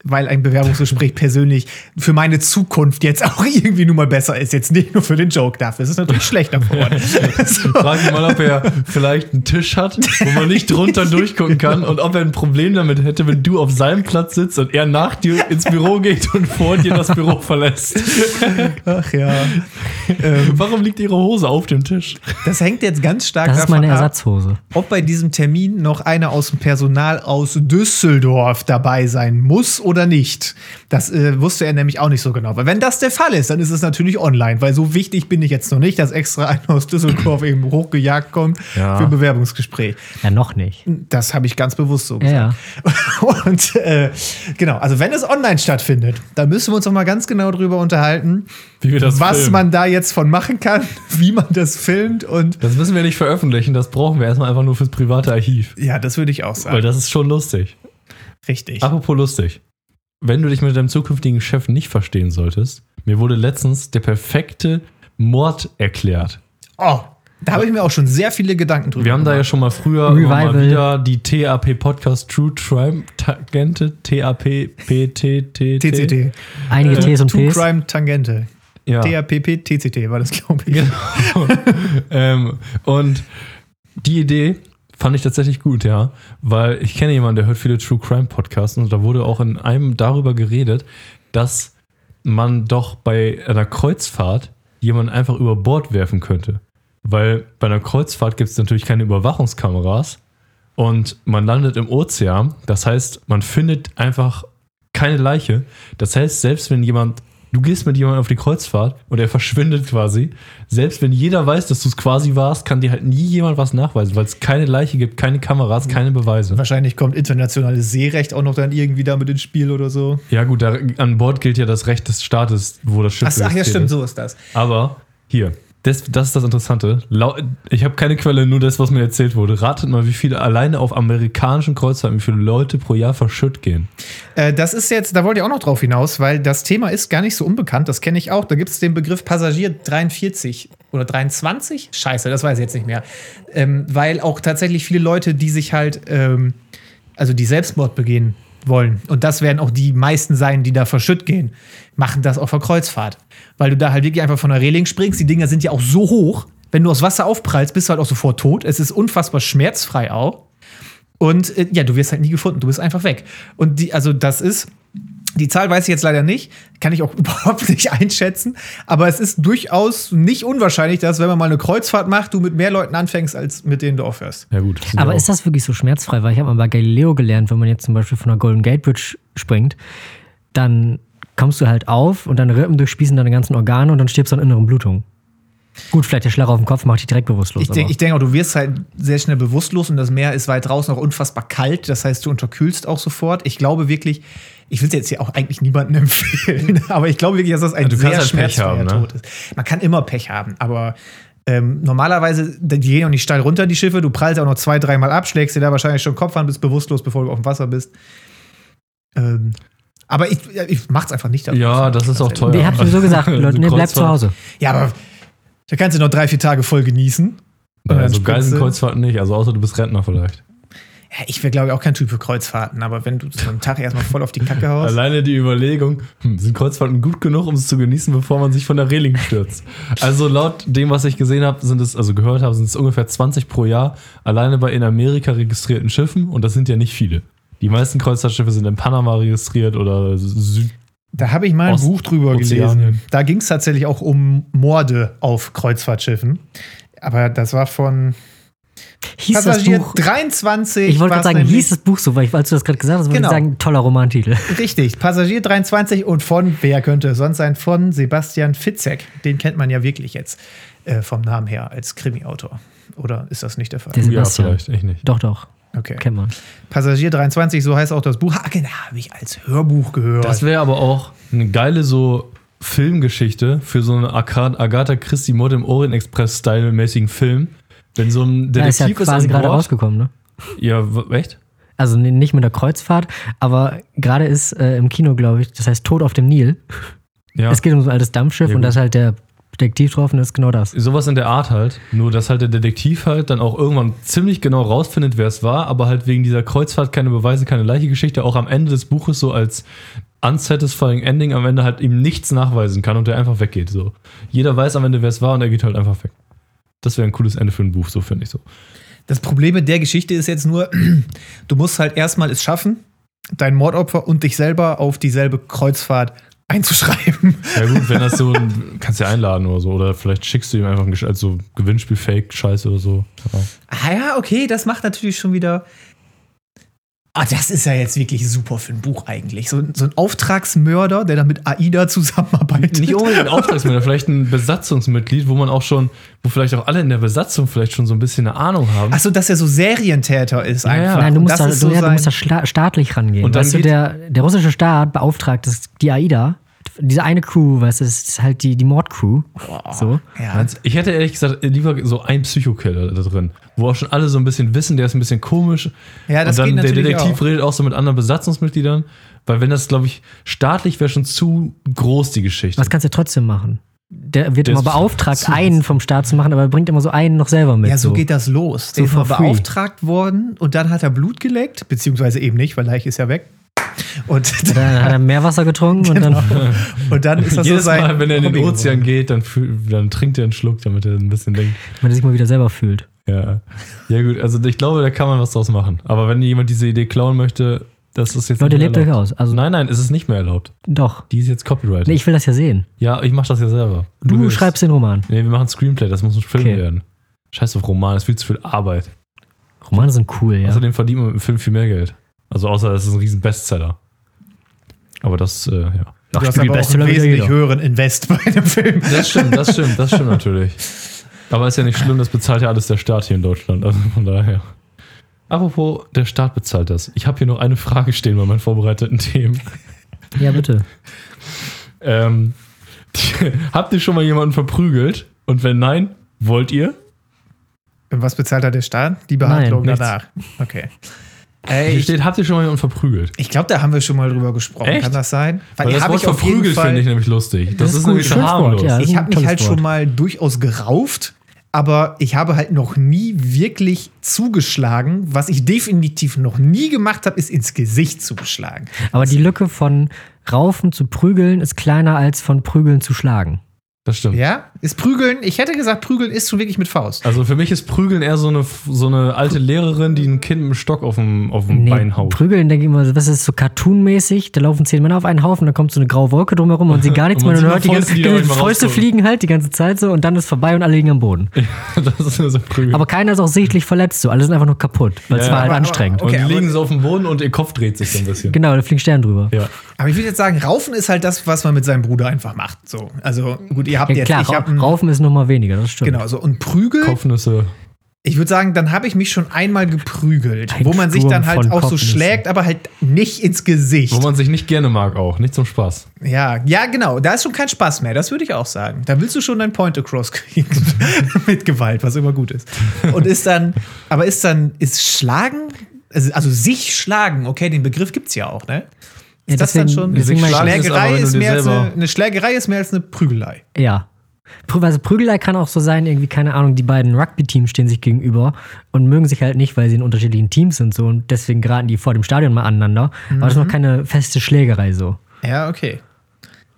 Weil ein Bewerbungsgespräch persönlich für meine Zukunft jetzt auch irgendwie nun mal besser ist. Jetzt nicht nur für den Joke dafür. Es ist natürlich schlechter vor Ort. so. Frag ihn mal, ob er vielleicht einen Tisch hat, wo man nicht drunter durchgucken kann und ob er ein Problem damit hätte, wenn du auf seinem Platz sitzt und er nach dir ins Büro geht und vor dir das Büro verlässt. Ach ja. Warum liegt ihre Hose auf dem Tisch? Das hängt jetzt ganz stark Das ist davon meine ab, Ersatzhose. ob bei diesem Termin noch einer aus dem Personal aus Düsseldorf dabei sein muss oder nicht. Das äh, wusste er nämlich auch nicht so genau. Weil wenn das der Fall ist, dann ist es natürlich online, weil so wichtig bin ich jetzt noch nicht, dass extra einer aus Düsseldorf eben hochgejagt kommt Ja. für ein Bewerbungsgespräch. Ja, noch nicht. Das habe ich ganz bewusst so Ja, gesagt. Und äh, genau, also wenn es online stattfindet, dann müssen wir uns noch mal ganz genau drüber unterhalten, Wie wir das was filmen. man da jetzt von machen kann, wie man das filmt und Das müssen wir nicht veröffentlichen, das brauchen wir erstmal einfach nur fürs private Archiv. ja, das würde ich auch Weil sagen. das ist schon lustig. Richtig. Apropos lustig. Wenn du dich mit deinem zukünftigen Chef nicht verstehen solltest, mir wurde letztens der perfekte Mord erklärt. Oh, da habe ich mir auch schon sehr viele Gedanken drüber Wir haben da ja gemacht. schon mal früher immer mal wieder die TAP Podcast True Crime Tangente, TAP PTT. TCT. Einige Ts und True. Crime Tangente. Ja. TAPP, TCT war das, glaube ich. Genau. ähm, und die Idee fand ich tatsächlich gut, ja, weil ich kenne jemanden, der hört viele True Crime Podcasts und da wurde auch in einem darüber geredet, dass man doch bei einer Kreuzfahrt jemanden einfach über Bord werfen könnte. Weil bei einer Kreuzfahrt gibt es natürlich keine Überwachungskameras und man landet im Ozean. Das heißt, man findet einfach keine Leiche. Das heißt, selbst wenn jemand, du gehst mit jemandem auf die Kreuzfahrt und er verschwindet quasi, selbst wenn jeder weiß, dass du es quasi warst, kann dir halt nie jemand was nachweisen, weil es keine Leiche gibt, keine Kameras, keine Beweise. Wahrscheinlich kommt internationales Seerecht auch noch dann irgendwie damit ins Spiel oder so. Ja, gut, da, an Bord gilt ja das Recht des Staates, wo das Schiff Ach, ach ja, stimmt, ist. so ist das. Aber hier, das, das ist das Interessante. Ich habe keine Quelle, nur das, was mir erzählt wurde. Ratet mal, wie viele alleine auf amerikanischen Kreuzfahrten, wie viele Leute pro Jahr verschütt gehen. Äh, das ist jetzt, da wollte ich auch noch drauf hinaus, weil das Thema ist gar nicht so unbekannt, das kenne ich auch. Da gibt es den Begriff Passagier 43 oder 23? Scheiße, das weiß ich jetzt nicht mehr. Ähm, weil auch tatsächlich viele Leute, die sich halt, ähm, also die Selbstmord begehen wollen, und das werden auch die meisten sein, die da verschütt gehen, machen das auf der Kreuzfahrt. Weil du da halt wirklich einfach von der Reling springst. Die Dinger sind ja auch so hoch, wenn du aus Wasser aufprallst, bist du halt auch sofort tot. Es ist unfassbar schmerzfrei auch. Und äh, ja, du wirst halt nie gefunden, du bist einfach weg. Und die, also das ist, die Zahl weiß ich jetzt leider nicht, kann ich auch überhaupt nicht einschätzen, aber es ist durchaus nicht unwahrscheinlich, dass, wenn man mal eine Kreuzfahrt macht, du mit mehr Leuten anfängst, als mit denen du aufhörst. Ja, gut. Aber ja ist das wirklich so schmerzfrei? Weil ich habe mal bei Galileo gelernt, wenn man jetzt zum Beispiel von der Golden Gate Bridge springt, dann kommst du halt auf und deine Rippen durchspießen deine ganzen Organe und dann stirbst du an inneren Blutungen. Gut, vielleicht der Schlag auf den Kopf macht dich direkt bewusstlos. Ich, denk, denke auch, du wirst halt sehr schnell bewusstlos und das Meer ist weit draußen auch unfassbar kalt. Das heißt, du unterkühlst auch sofort. Ich glaube wirklich, ich will es jetzt hier auch eigentlich niemandem empfehlen, aber ich glaube wirklich, dass das ein kannst sehr halt haben, ne? Tod ist. Man kann immer Pech haben, aber ähm, normalerweise, die gehen auch nicht steil runter, die Schiffe. Du prallst auch noch zwei, dreimal ab, schlägst dir da wahrscheinlich schon den Kopf an, bist bewusstlos, bevor du auf dem Wasser bist. Ähm, aber ich, ich mach's einfach nicht. Ja, das ist auch teuer. Nee, hab sowieso gesagt, Leute, nee, bleib Kreuzfahrt- zu Hause. Ja, aber da kannst du noch drei, vier Tage voll genießen. Ja, so geil springst sind du- Kreuzfahrten nicht, also außer du bist Rentner vielleicht. Ich wäre, glaube ich, auch kein Typ für Kreuzfahrten, aber wenn du so einen Tag erstmal voll auf die Kacke haust. Alleine die Überlegung, hm, sind Kreuzfahrten gut genug, um es zu genießen, bevor man sich von der Reling stürzt? Also laut dem, was ich gesehen habe, sind es, also gehört habe, sind es ungefähr 20 pro Jahr alleine bei in Amerika registrierten Schiffen und das sind ja nicht viele. Die meisten Kreuzfahrtschiffe sind in Panama registriert oder Süd. Da habe ich mal ein Ost- Buch drüber Ozeanien. gelesen. Da ging es tatsächlich auch um Morde auf Kreuzfahrtschiffen. Aber das war von Hieß Passagier das Buch. 23. Ich wollte gerade sagen, hieß das Buch so, weil ich, als du das gerade gesagt hast, wollte Genau. ich sagen, toller Romantitel. Richtig, Passagier 23 und von, wer könnte es sonst sein, von Sebastian Fitzek. Den kennt man ja wirklich jetzt äh, vom Namen her als Krimi-Autor. Oder ist das nicht der Fall? Der Ja, Sebastian. vielleicht, ich nicht. Doch, doch. Okay. Kennt man. Passagier 23, so heißt auch das Buch. Ah, genau, habe ich als Hörbuch gehört. Das wäre aber auch eine geile so Filmgeschichte für so eine Aga- Agatha Christie Mord im Orient Express Style mäßigen Film. Wenn so ein Der ist ja Detektiv ist, quasi an gerade rausgekommen, ne? Ja, echt? Also nicht mit der Kreuzfahrt, aber gerade ist äh, im Kino, glaube ich, das heißt Tod auf dem Nil. Ja. Es geht um so ein altes Dampfschiff Ja, und gut. da ist halt der Detektiv drauf und das ist genau das. Sowas in der Art halt. Nur, dass halt der Detektiv halt dann auch irgendwann ziemlich genau rausfindet, wer es war, aber halt wegen dieser Kreuzfahrt keine Beweise, keine leiche Geschichte, auch am Ende des Buches so als unsatisfying Ending am Ende halt ihm nichts nachweisen kann und der einfach weggeht. So. Jeder weiß am Ende, wer es war und er geht halt einfach weg. Das wäre ein cooles Ende für ein Buch, so finde ich so. Das Problem mit der Geschichte ist jetzt nur, du musst halt erstmal es schaffen, dein Mordopfer und dich selber auf dieselbe Kreuzfahrt einzuschreiben. Ja gut, wenn das so ein, kannst du ja einladen oder so. Oder vielleicht schickst du ihm einfach ein Gesch- als so Gewinnspiel-Fake-Scheiß oder so. Ja. Ah ja, okay, das macht natürlich schon wieder. Ah, das ist ja jetzt wirklich super für ein Buch eigentlich. So, so ein Auftragsmörder, der dann mit AIDA zusammenarbeitet. Nicht unbedingt ein Auftragsmörder, vielleicht ein Besatzungsmitglied, wo man auch schon, wo vielleicht auch alle in der Besatzung vielleicht schon so ein bisschen eine Ahnung haben. Achso, dass er so Serientäter ist Ja, einfach. Nein, du musst, Das da, du, so ja, du musst da staatlich rangehen. Und dann weißt du, der, der russische Staat beauftragt die AIDA, diese eine Crew, weißt du, das ist halt die, die Mordcrew. So. ja. Ich hätte ehrlich gesagt lieber so einen Psychokiller da drin, wo auch schon alle so ein bisschen wissen, der ist ein bisschen komisch. Ja, das Und dann geht der Detektiv auch. redet auch so mit anderen Besatzungsmitgliedern, weil wenn das, glaube ich, staatlich wäre schon zu groß, die Geschichte. Was kannst du trotzdem machen? Der wird Der immer ist beauftragt, einen vom Staat zu machen, aber er bringt immer so einen noch selber mit. Ja, so geht das los. Der So ist for free. beauftragt worden und dann hat er Blut geleckt, beziehungsweise eben nicht, weil Leiche ist ja weg. Und Dann hat er Meerwasser getrunken und dann. Und dann ist das Jedes so sein Mal, wenn er in den Hobby Ozean geht, dann, fühl- dann trinkt er einen Schluck, damit er ein bisschen denkt. wenn er sich mal wieder selber fühlt. Ja. ja, gut, also ich glaube, da kann man was draus machen. Aber wenn jemand diese Idee klauen möchte, das ist jetzt Leute, nicht mehr lebt euch erlaubt. aus. Also, Nein, nein, es ist nicht mehr erlaubt. doch. Die ist jetzt Copyright. Nee, ich will das ja sehen. ja, ich mache das ja selber. Du, willst- schreibst den Roman. Nee, wir machen Screenplay, das muss ein Film Okay. werden. Scheiß auf Roman, das ist viel zu viel Arbeit. Romane sind cool, ja. Außerdem verdient man mit dem Film viel mehr Geld. Also außer es ist ein riesen Bestseller. Aber das, äh, ja. Ach, Du hast die aber auch einen wesentlich höheren Invest bei einem Film. Das stimmt, das stimmt, das stimmt natürlich. Aber ist ja nicht schlimm, das bezahlt ja alles der Staat hier in Deutschland. Also von daher. Apropos, der Staat bezahlt das. Ich habe hier noch eine Frage stehen bei meinen vorbereiteten Themen. Ja, bitte. Ähm, habt ihr schon mal jemanden verprügelt? Und wenn nein, wollt ihr? Was bezahlt da der Staat? Die Behandlung Nein, danach. Okay. Ey, Hier ich steht, habt ihr schon mal jemanden verprügelt? ich glaube, da haben wir schon mal drüber gesprochen. Echt? Kann das sein? Weil das hab Wort verprügelt finde ich nämlich lustig. Das, ist ist, gut, nämlich harmlos. ja. Das ist ich habe mich halt Wort. schon mal durchaus gerauft, aber ich habe halt noch nie wirklich zugeschlagen. Was ich definitiv noch nie gemacht habe, ist ins Gesicht zugeschlagen. Aber die Lücke von Raufen zu prügeln ist kleiner als von Prügeln zu schlagen. Das stimmt. Ja? Ist Prügeln, ich hätte gesagt, Prügeln ist schon wirklich mit Faust. Also für mich ist Prügeln eher so eine, so eine alte Lehrerin, die ein Kind mit dem Stock auf dem, auf dem Bein haut. Prügeln, denke ich immer, das ist so cartoonmäßig. Da laufen zehn Männer auf einen Haufen, da kommt so eine graue Wolke drumherum und sieht gar nichts Und mehr. Und hört nur die, ganze, die Fäuste fliegen halt die ganze Zeit so und dann ist vorbei und alle liegen am Boden. das ist so Prügeln. Aber keiner ist auch sichtlich verletzt, so. Alle sind einfach nur kaputt, weil es Ja, war halt aber- anstrengend. aber- und okay, die liegen so auf dem Boden und ihr Kopf dreht sich so ein bisschen. Genau, da fliegen Sterne drüber. Ja. Aber ich würde jetzt sagen, Raufen ist halt das, was man mit seinem Bruder einfach macht. So, also gut, ihr habt Ja, jetzt, klar, ich hab Raufen ist nochmal weniger, das stimmt. genau so und Prügel. Kopfnüsse. Ich würde sagen, dann habe ich mich schon einmal geprügelt, Ein wo man sich Sturm dann halt auch so Kopfnüssen. schlägt, aber halt nicht ins Gesicht. Wo man sich nicht gerne mag auch. Nicht zum Spaß. Ja, ja, genau. Da ist schon kein Spaß mehr. Das würde ich auch sagen. Da willst du schon dein Point across kriegen mit Gewalt, was immer gut ist. Und ist dann, aber ist dann, ist Schlagen, also, also sich schlagen, okay, den Begriff gibt's ja auch, ne? Ist Ja, das dann deswegen- schon? deswegen meine ich- Schlagen ist aber, Schlägerei ist dir mehr als eine, eine Schlägerei ist mehr als eine Prügelei. Ja. Also Prügelei kann auch so sein, irgendwie, keine Ahnung, die beiden Rugby-Teams stehen sich gegenüber und mögen sich halt nicht, weil sie in unterschiedlichen Teams sind so und deswegen geraten die vor dem Stadion mal aneinander. Aber das ist noch keine feste Schlägerei so. Ja, okay.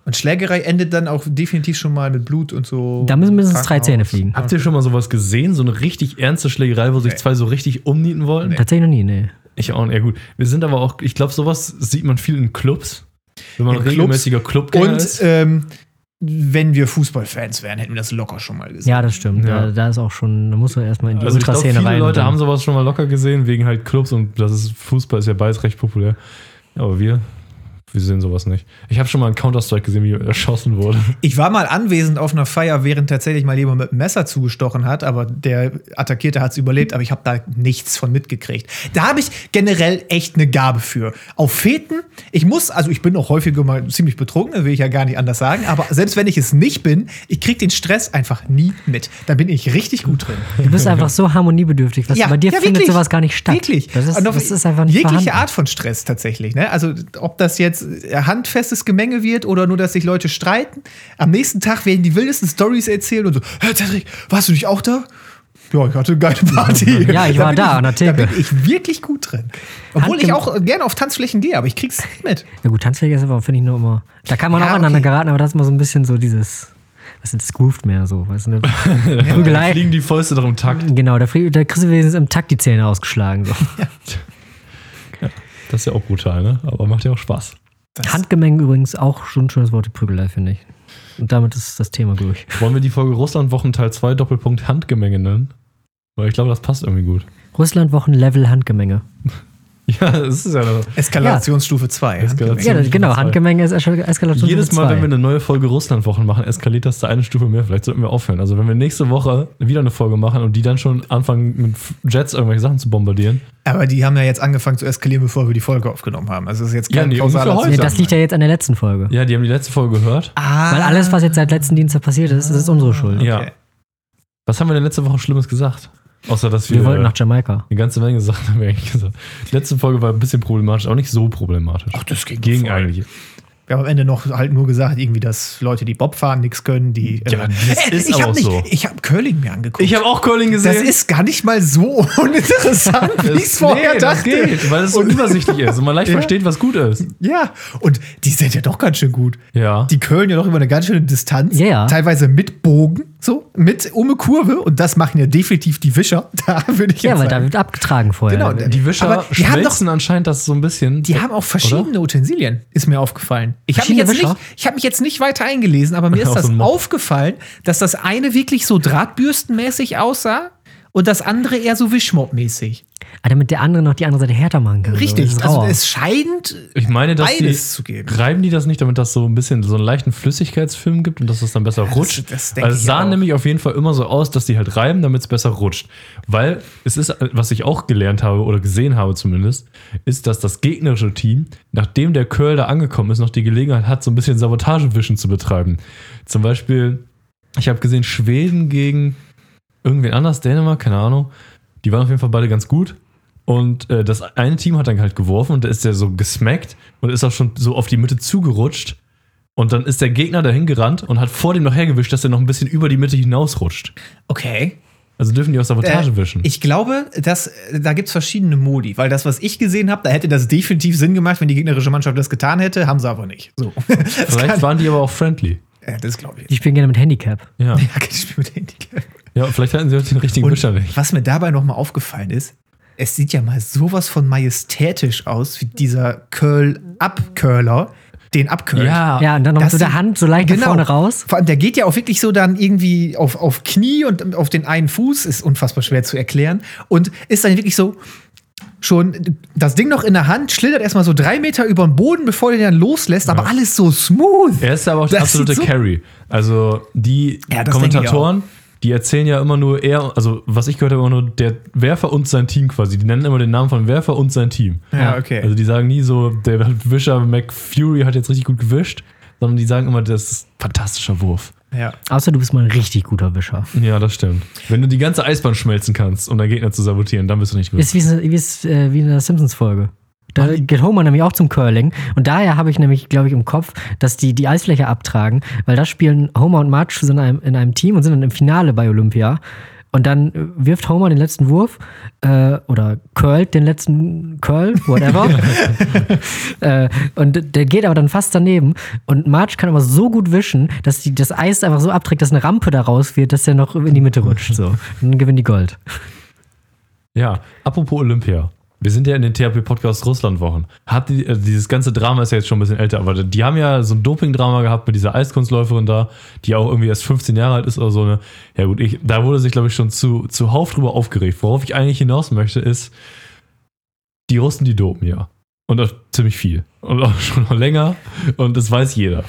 Und Schlägerei endet dann auch definitiv schon mal mit Blut und so. Da müssen mindestens drei. Zähne fliegen. Habt ihr schon mal sowas gesehen? So eine richtig ernste Schlägerei, wo sich zwei so richtig umnieten wollten? Tatsächlich noch nie, nee. Ich auch. Ja, gut. Wir sind aber auch, ich glaube, sowas sieht man viel in Clubs. Wenn man In regelmäßiger Clubgänger Und ist. ähm, wenn wir Fußballfans wären, hätten wir das locker schon mal gesehen. Ja, das stimmt. Ja. Da, da ist auch schon, da muss man erstmal in die Also ich glaube, Ultraszene viele rein. Leute und haben sowas schon mal locker gesehen, wegen halt Clubs und das ist Fußball ist ja beides recht populär. Aber wir, wir sehen sowas nicht. Ich habe schon mal einen Counter-Strike gesehen, wie erschossen wurde. Ich war mal anwesend auf einer Feier, während tatsächlich mal jemand mit einem Messer zugestochen hat, aber der Attackierte hat es überlebt, aber ich habe da nichts von mitgekriegt. Da habe ich generell echt eine Gabe für. Auf Feten, ich muss, also ich bin auch häufiger mal ziemlich betrunken, will ich ja gar nicht anders sagen, aber selbst wenn ich es nicht bin, ich krieg den Stress einfach nie mit. Da bin ich richtig gut drin. Du bist einfach so harmoniebedürftig. Was bei dir findet wirklich. sowas gar nicht statt. Wirklich. Das ist, auf das ist einfach nicht Jegliche vorhanden. Art von Stress tatsächlich. Ne? Also, ob das jetzt handfestes Gemenge wird oder nur, dass sich Leute streiten. Am nächsten Tag werden die wildesten Stories erzählen und so: Hä, Cedric, warst du nicht auch da? Ja, ich hatte eine geile Party. Ja, ich war da an der Da Theke. bin ich wirklich gut drin. Obwohl ich Handgem- auch gerne auf Tanzflächen gehe, aber ich krieg's nicht mit. Ja gut, Tanzfähig ist aber, finde ich, nur immer. Da kann man Ja, auch aneinander okay. geraten, aber das ist immer so ein bisschen so dieses. Was ist das grooved mehr so? Weißt du, eine Da fliegen die Fäuste doch im Takt. Genau, da, da kriegst du wenigstens im Takt die Zähne ausgeschlagen. So. Das ist ja auch brutal, ne? Aber macht ja auch Spaß. Das- Handgemeng übrigens auch schon ein schönes Wort, die Prügelei, finde ich. Und damit ist das Thema durch. Wollen wir die Folge Russland-Wochen Teil 2 Doppelpunkt Handgemenge nennen? Weil ich glaube, das passt irgendwie gut. Russland Wochen Level Handgemenge. Ja, das ist ja noch. Eskalationsstufe 2. Eskalation. Ja, das, genau, Stufe zwei. Handgemenge ist Escal- Eskalation. Jedes Mal, zwei. wenn wir eine neue Folge Russlandwochen machen, eskaliert das da eine Stufe mehr. Vielleicht sollten wir aufhören. Also, wenn wir nächste Woche wieder eine Folge machen und die dann schon anfangen, mit Jets irgendwelche Sachen zu bombardieren. Aber die haben ja jetzt angefangen zu eskalieren, bevor wir die Folge aufgenommen haben. Also es ist jetzt Ja, kein heute. Nee, das liegt ja jetzt an der letzten Folge. Ja, die haben die letzte Folge gehört. Ah, Weil alles, was jetzt seit letzten Dienstag passiert ist, das ist unsere Schuld. Ja. Okay. Was haben wir denn letzte Woche Schlimmes gesagt? Außer, dass wir, Wir wollten nach Jamaika. eine ganze Menge Sachen haben wir eigentlich gesagt. Die letzte Folge war ein bisschen problematisch, aber nicht so problematisch. Ach, das ging Ging voll. eigentlich. Wir haben am Ende noch halt nur gesagt, irgendwie, dass Leute, die Bob fahren, nichts können, die. Ja, das Äh, ist ich hab nicht, so. Ich habe Curling mir angeguckt. Ich habe auch Curling gesehen. das ist gar nicht mal so uninteressant, wie ich es vorher nee, das dachte. geht, weil es so übersichtlich ist und man leicht Ja. versteht, was gut ist. Ja, und die sind ja doch ganz schön gut. Ja. Die curlen ja doch über eine ganz schöne Distanz. Ja, ja. Teilweise mit Bogen, so, mit um eine Kurve. Und das machen ja definitiv die Wischer. Da würde ich Ja, jetzt weil da sagen. wird abgetragen vorher. Genau, die Wischer Aber die haben doch- schmelzen anscheinend das so ein bisschen. Die haben auch verschiedene Utensilien, ist mir aufgefallen. Ich habe mich, jetzt nicht- ich hab mich jetzt nicht weiter eingelesen, aber mir ist das aufgefallen, dass das eine wirklich so drahtbürstenmäßig aussah und das andere eher so Wischmob-mäßig. Ah, damit der andere noch die andere Seite härter machen kann. Richtig. So, das ist Also es scheint Ich meine, dass beides die, zu geben. reiben die das nicht, damit das so ein bisschen so einen leichten Flüssigkeitsfilm gibt und dass das dann besser das- rutscht. das denke also es sah auch. nämlich auf jeden Fall immer so aus, dass die halt reiben, damit es besser rutscht. Weil es ist, was ich auch gelernt habe oder gesehen habe zumindest, ist, dass das gegnerische Team, nachdem der Curl da angekommen ist, noch die Gelegenheit hat, so ein bisschen Sabotagewischen zu betreiben. Zum Beispiel, ich habe gesehen, Schweden gegen irgendwen anders, Dänemark, keine Ahnung. Die waren auf jeden Fall beide ganz gut. Und äh, das eine Team hat dann halt geworfen und da ist der so gesmackt und ist auch schon so auf die Mitte zugerutscht. Und dann ist der Gegner dahin gerannt und hat vor dem noch hergewischt, dass er noch ein bisschen über die Mitte hinausrutscht. Okay. Also dürfen die auch Sabotage Äh, wischen. Ich glaube, dass, äh, da gibt es verschiedene Modi, weil das, was ich gesehen habe, da hätte das definitiv Sinn gemacht, wenn die gegnerische Mannschaft das getan hätte, haben sie aber nicht. So. Vielleicht waren die aber auch friendly. ja, das glaube ich. Die spielen gerne mit Handicap. Ja. Ja, kein Spiel mit Handicap. Ja, vielleicht hatten sie auch den richtigen Und nicht. was mir dabei noch mal aufgefallen ist, es sieht ja mal sowas von majestätisch aus, wie dieser Curl-Up-Curler den abcurlt. Ja, und dann noch mit so der Hand so leicht nach Genau. vorne raus. Vor allem, der geht ja auch wirklich so dann irgendwie auf, auf Knie und auf den einen Fuß, ist unfassbar schwer zu erklären. Und ist dann wirklich so schon das Ding noch in der Hand, schlittert erstmal so drei Meter über den Boden, bevor der dann loslässt, aber alles so smooth. Er ist aber auch der Das absolute so- Carry. Also die Ja, das denke ich Kommentatoren, die erzählen ja immer nur er, also was ich gehört habe, immer nur der Werfer und sein Team quasi. Die nennen immer den Namen von Werfer und sein Team. Ja, okay. Also die sagen nie so, der Wischer McFury hat jetzt richtig gut gewischt, sondern die sagen immer, das ist ein fantastischer Wurf. Ja. Außer du bist mal ein richtig guter Wischer. Ja, das stimmt. Wenn du die ganze Eisbahn schmelzen kannst, um deinen Gegner zu sabotieren, dann bist du nicht gut. Ist wie, wie, ist, äh, wie in der Simpsons-Folge. Da geht Homer nämlich auch zum Curling. Und daher habe ich nämlich, glaube ich, im Kopf, dass die die Eisfläche abtragen, weil da spielen Homer und Marge sind in einem, in einem Team und sind dann im Finale bei Olympia. Und dann äh, wirft Homer den letzten Wurf äh, oder curlt den letzten Curl, whatever. äh, und der geht aber dann fast daneben. Und Marge kann aber so gut wischen, dass die das Eis einfach so abträgt, dass eine Rampe da raus wird, dass der noch in die Mitte rutscht. So. Und dann gewinnen die Gold. Ja, apropos Olympia. Wir sind ja in den THP-Podcast Russland-Wochen. Hat die, also dieses ganze Drama ist ja jetzt schon ein bisschen älter, aber die haben ja so ein Doping-Drama gehabt mit dieser Eiskunstläuferin da, die auch irgendwie erst 15 Jahre alt ist oder so eine. Ja, gut, ich, da wurde sich, glaube ich, schon zu, zuhauf drüber aufgeregt. Worauf ich eigentlich hinaus möchte, ist, die Russen, die dopen ja. Und auch ziemlich viel. Und auch schon noch länger. Und das weiß jeder.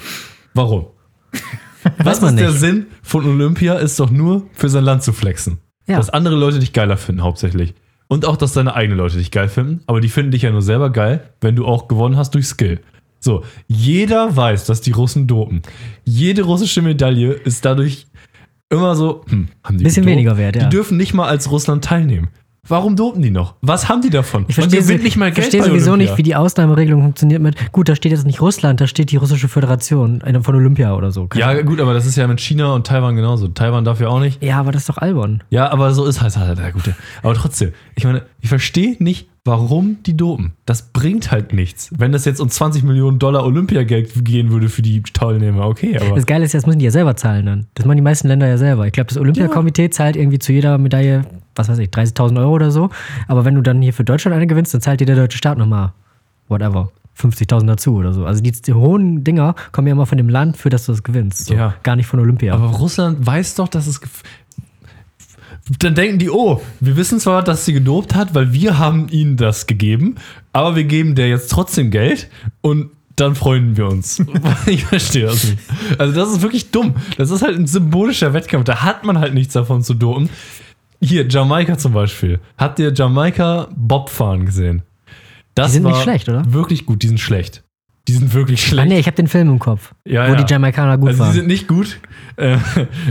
Warum? Was ist der. Sinn von Olympia? Ist doch nur für sein Land zu flexen. Ja. Dass andere Leute dich geiler finden, hauptsächlich. Und auch, dass deine eigenen Leute dich geil finden. Aber die finden dich ja nur selber geil, wenn du auch gewonnen hast durch Skill. So, jeder weiß, dass die Russen dopen. Jede russische Medaille ist dadurch immer so, hm, haben die Bisschen gedopt? weniger wert, ja. Die dürfen nicht mal als Russland teilnehmen. Warum dopen die noch? Was haben die davon? Ich verstehe, gewinnt nicht mal Geld verstehe sowieso Olympia. nicht, wie die Ausnahmeregelung funktioniert mit, gut, da steht jetzt nicht Russland, da steht die russische Föderation eine von Olympia oder so. Keine Ja, Ahnung. gut, aber das ist ja mit China und Taiwan genauso. Taiwan darf ja auch nicht. ja, aber das ist doch albern. Ja, aber so ist halt halt der Gute. Aber trotzdem, ich meine, ich verstehe nicht, warum die dopen. Das bringt halt nichts. Wenn das jetzt um 20 Millionen Dollar Olympiageld gehen würde für die Teilnehmer, okay, aber. Das Geile ist, das müssen die ja selber zahlen dann. Das machen die meisten Länder ja selber. Ich glaube, das Olympiakomitee zahlt irgendwie zu jeder Medaille, was weiß ich, 30.000 Euro oder so. Aber wenn du dann hier für Deutschland eine gewinnst, dann zahlt dir der deutsche Staat nochmal, whatever, 50.000 dazu oder so. Also die, die hohen Dinger kommen ja immer von dem Land, für das du das gewinnst. So. Ja. Gar nicht von Olympia. Aber Russland weiß doch, dass es. Dann denken die, oh, wir wissen zwar, dass sie gedopt hat, weil wir haben ihnen das gegeben, aber wir geben der jetzt trotzdem Geld und dann freuen wir uns. ich verstehe das nicht. Also das ist wirklich dumm. Das ist halt ein symbolischer Wettkampf. Da hat man halt nichts davon zu dopen. Hier, Jamaika zum Beispiel. Habt ihr Jamaika Bobfahren gesehen? Das Die sind nicht schlecht, oder? Wirklich gut. Die sind schlecht. Die sind wirklich Ah, schlecht. nee, ich habe den Film im Kopf, Ja, wo ja. die Jamaikaner gut also waren. die sind nicht gut. Äh,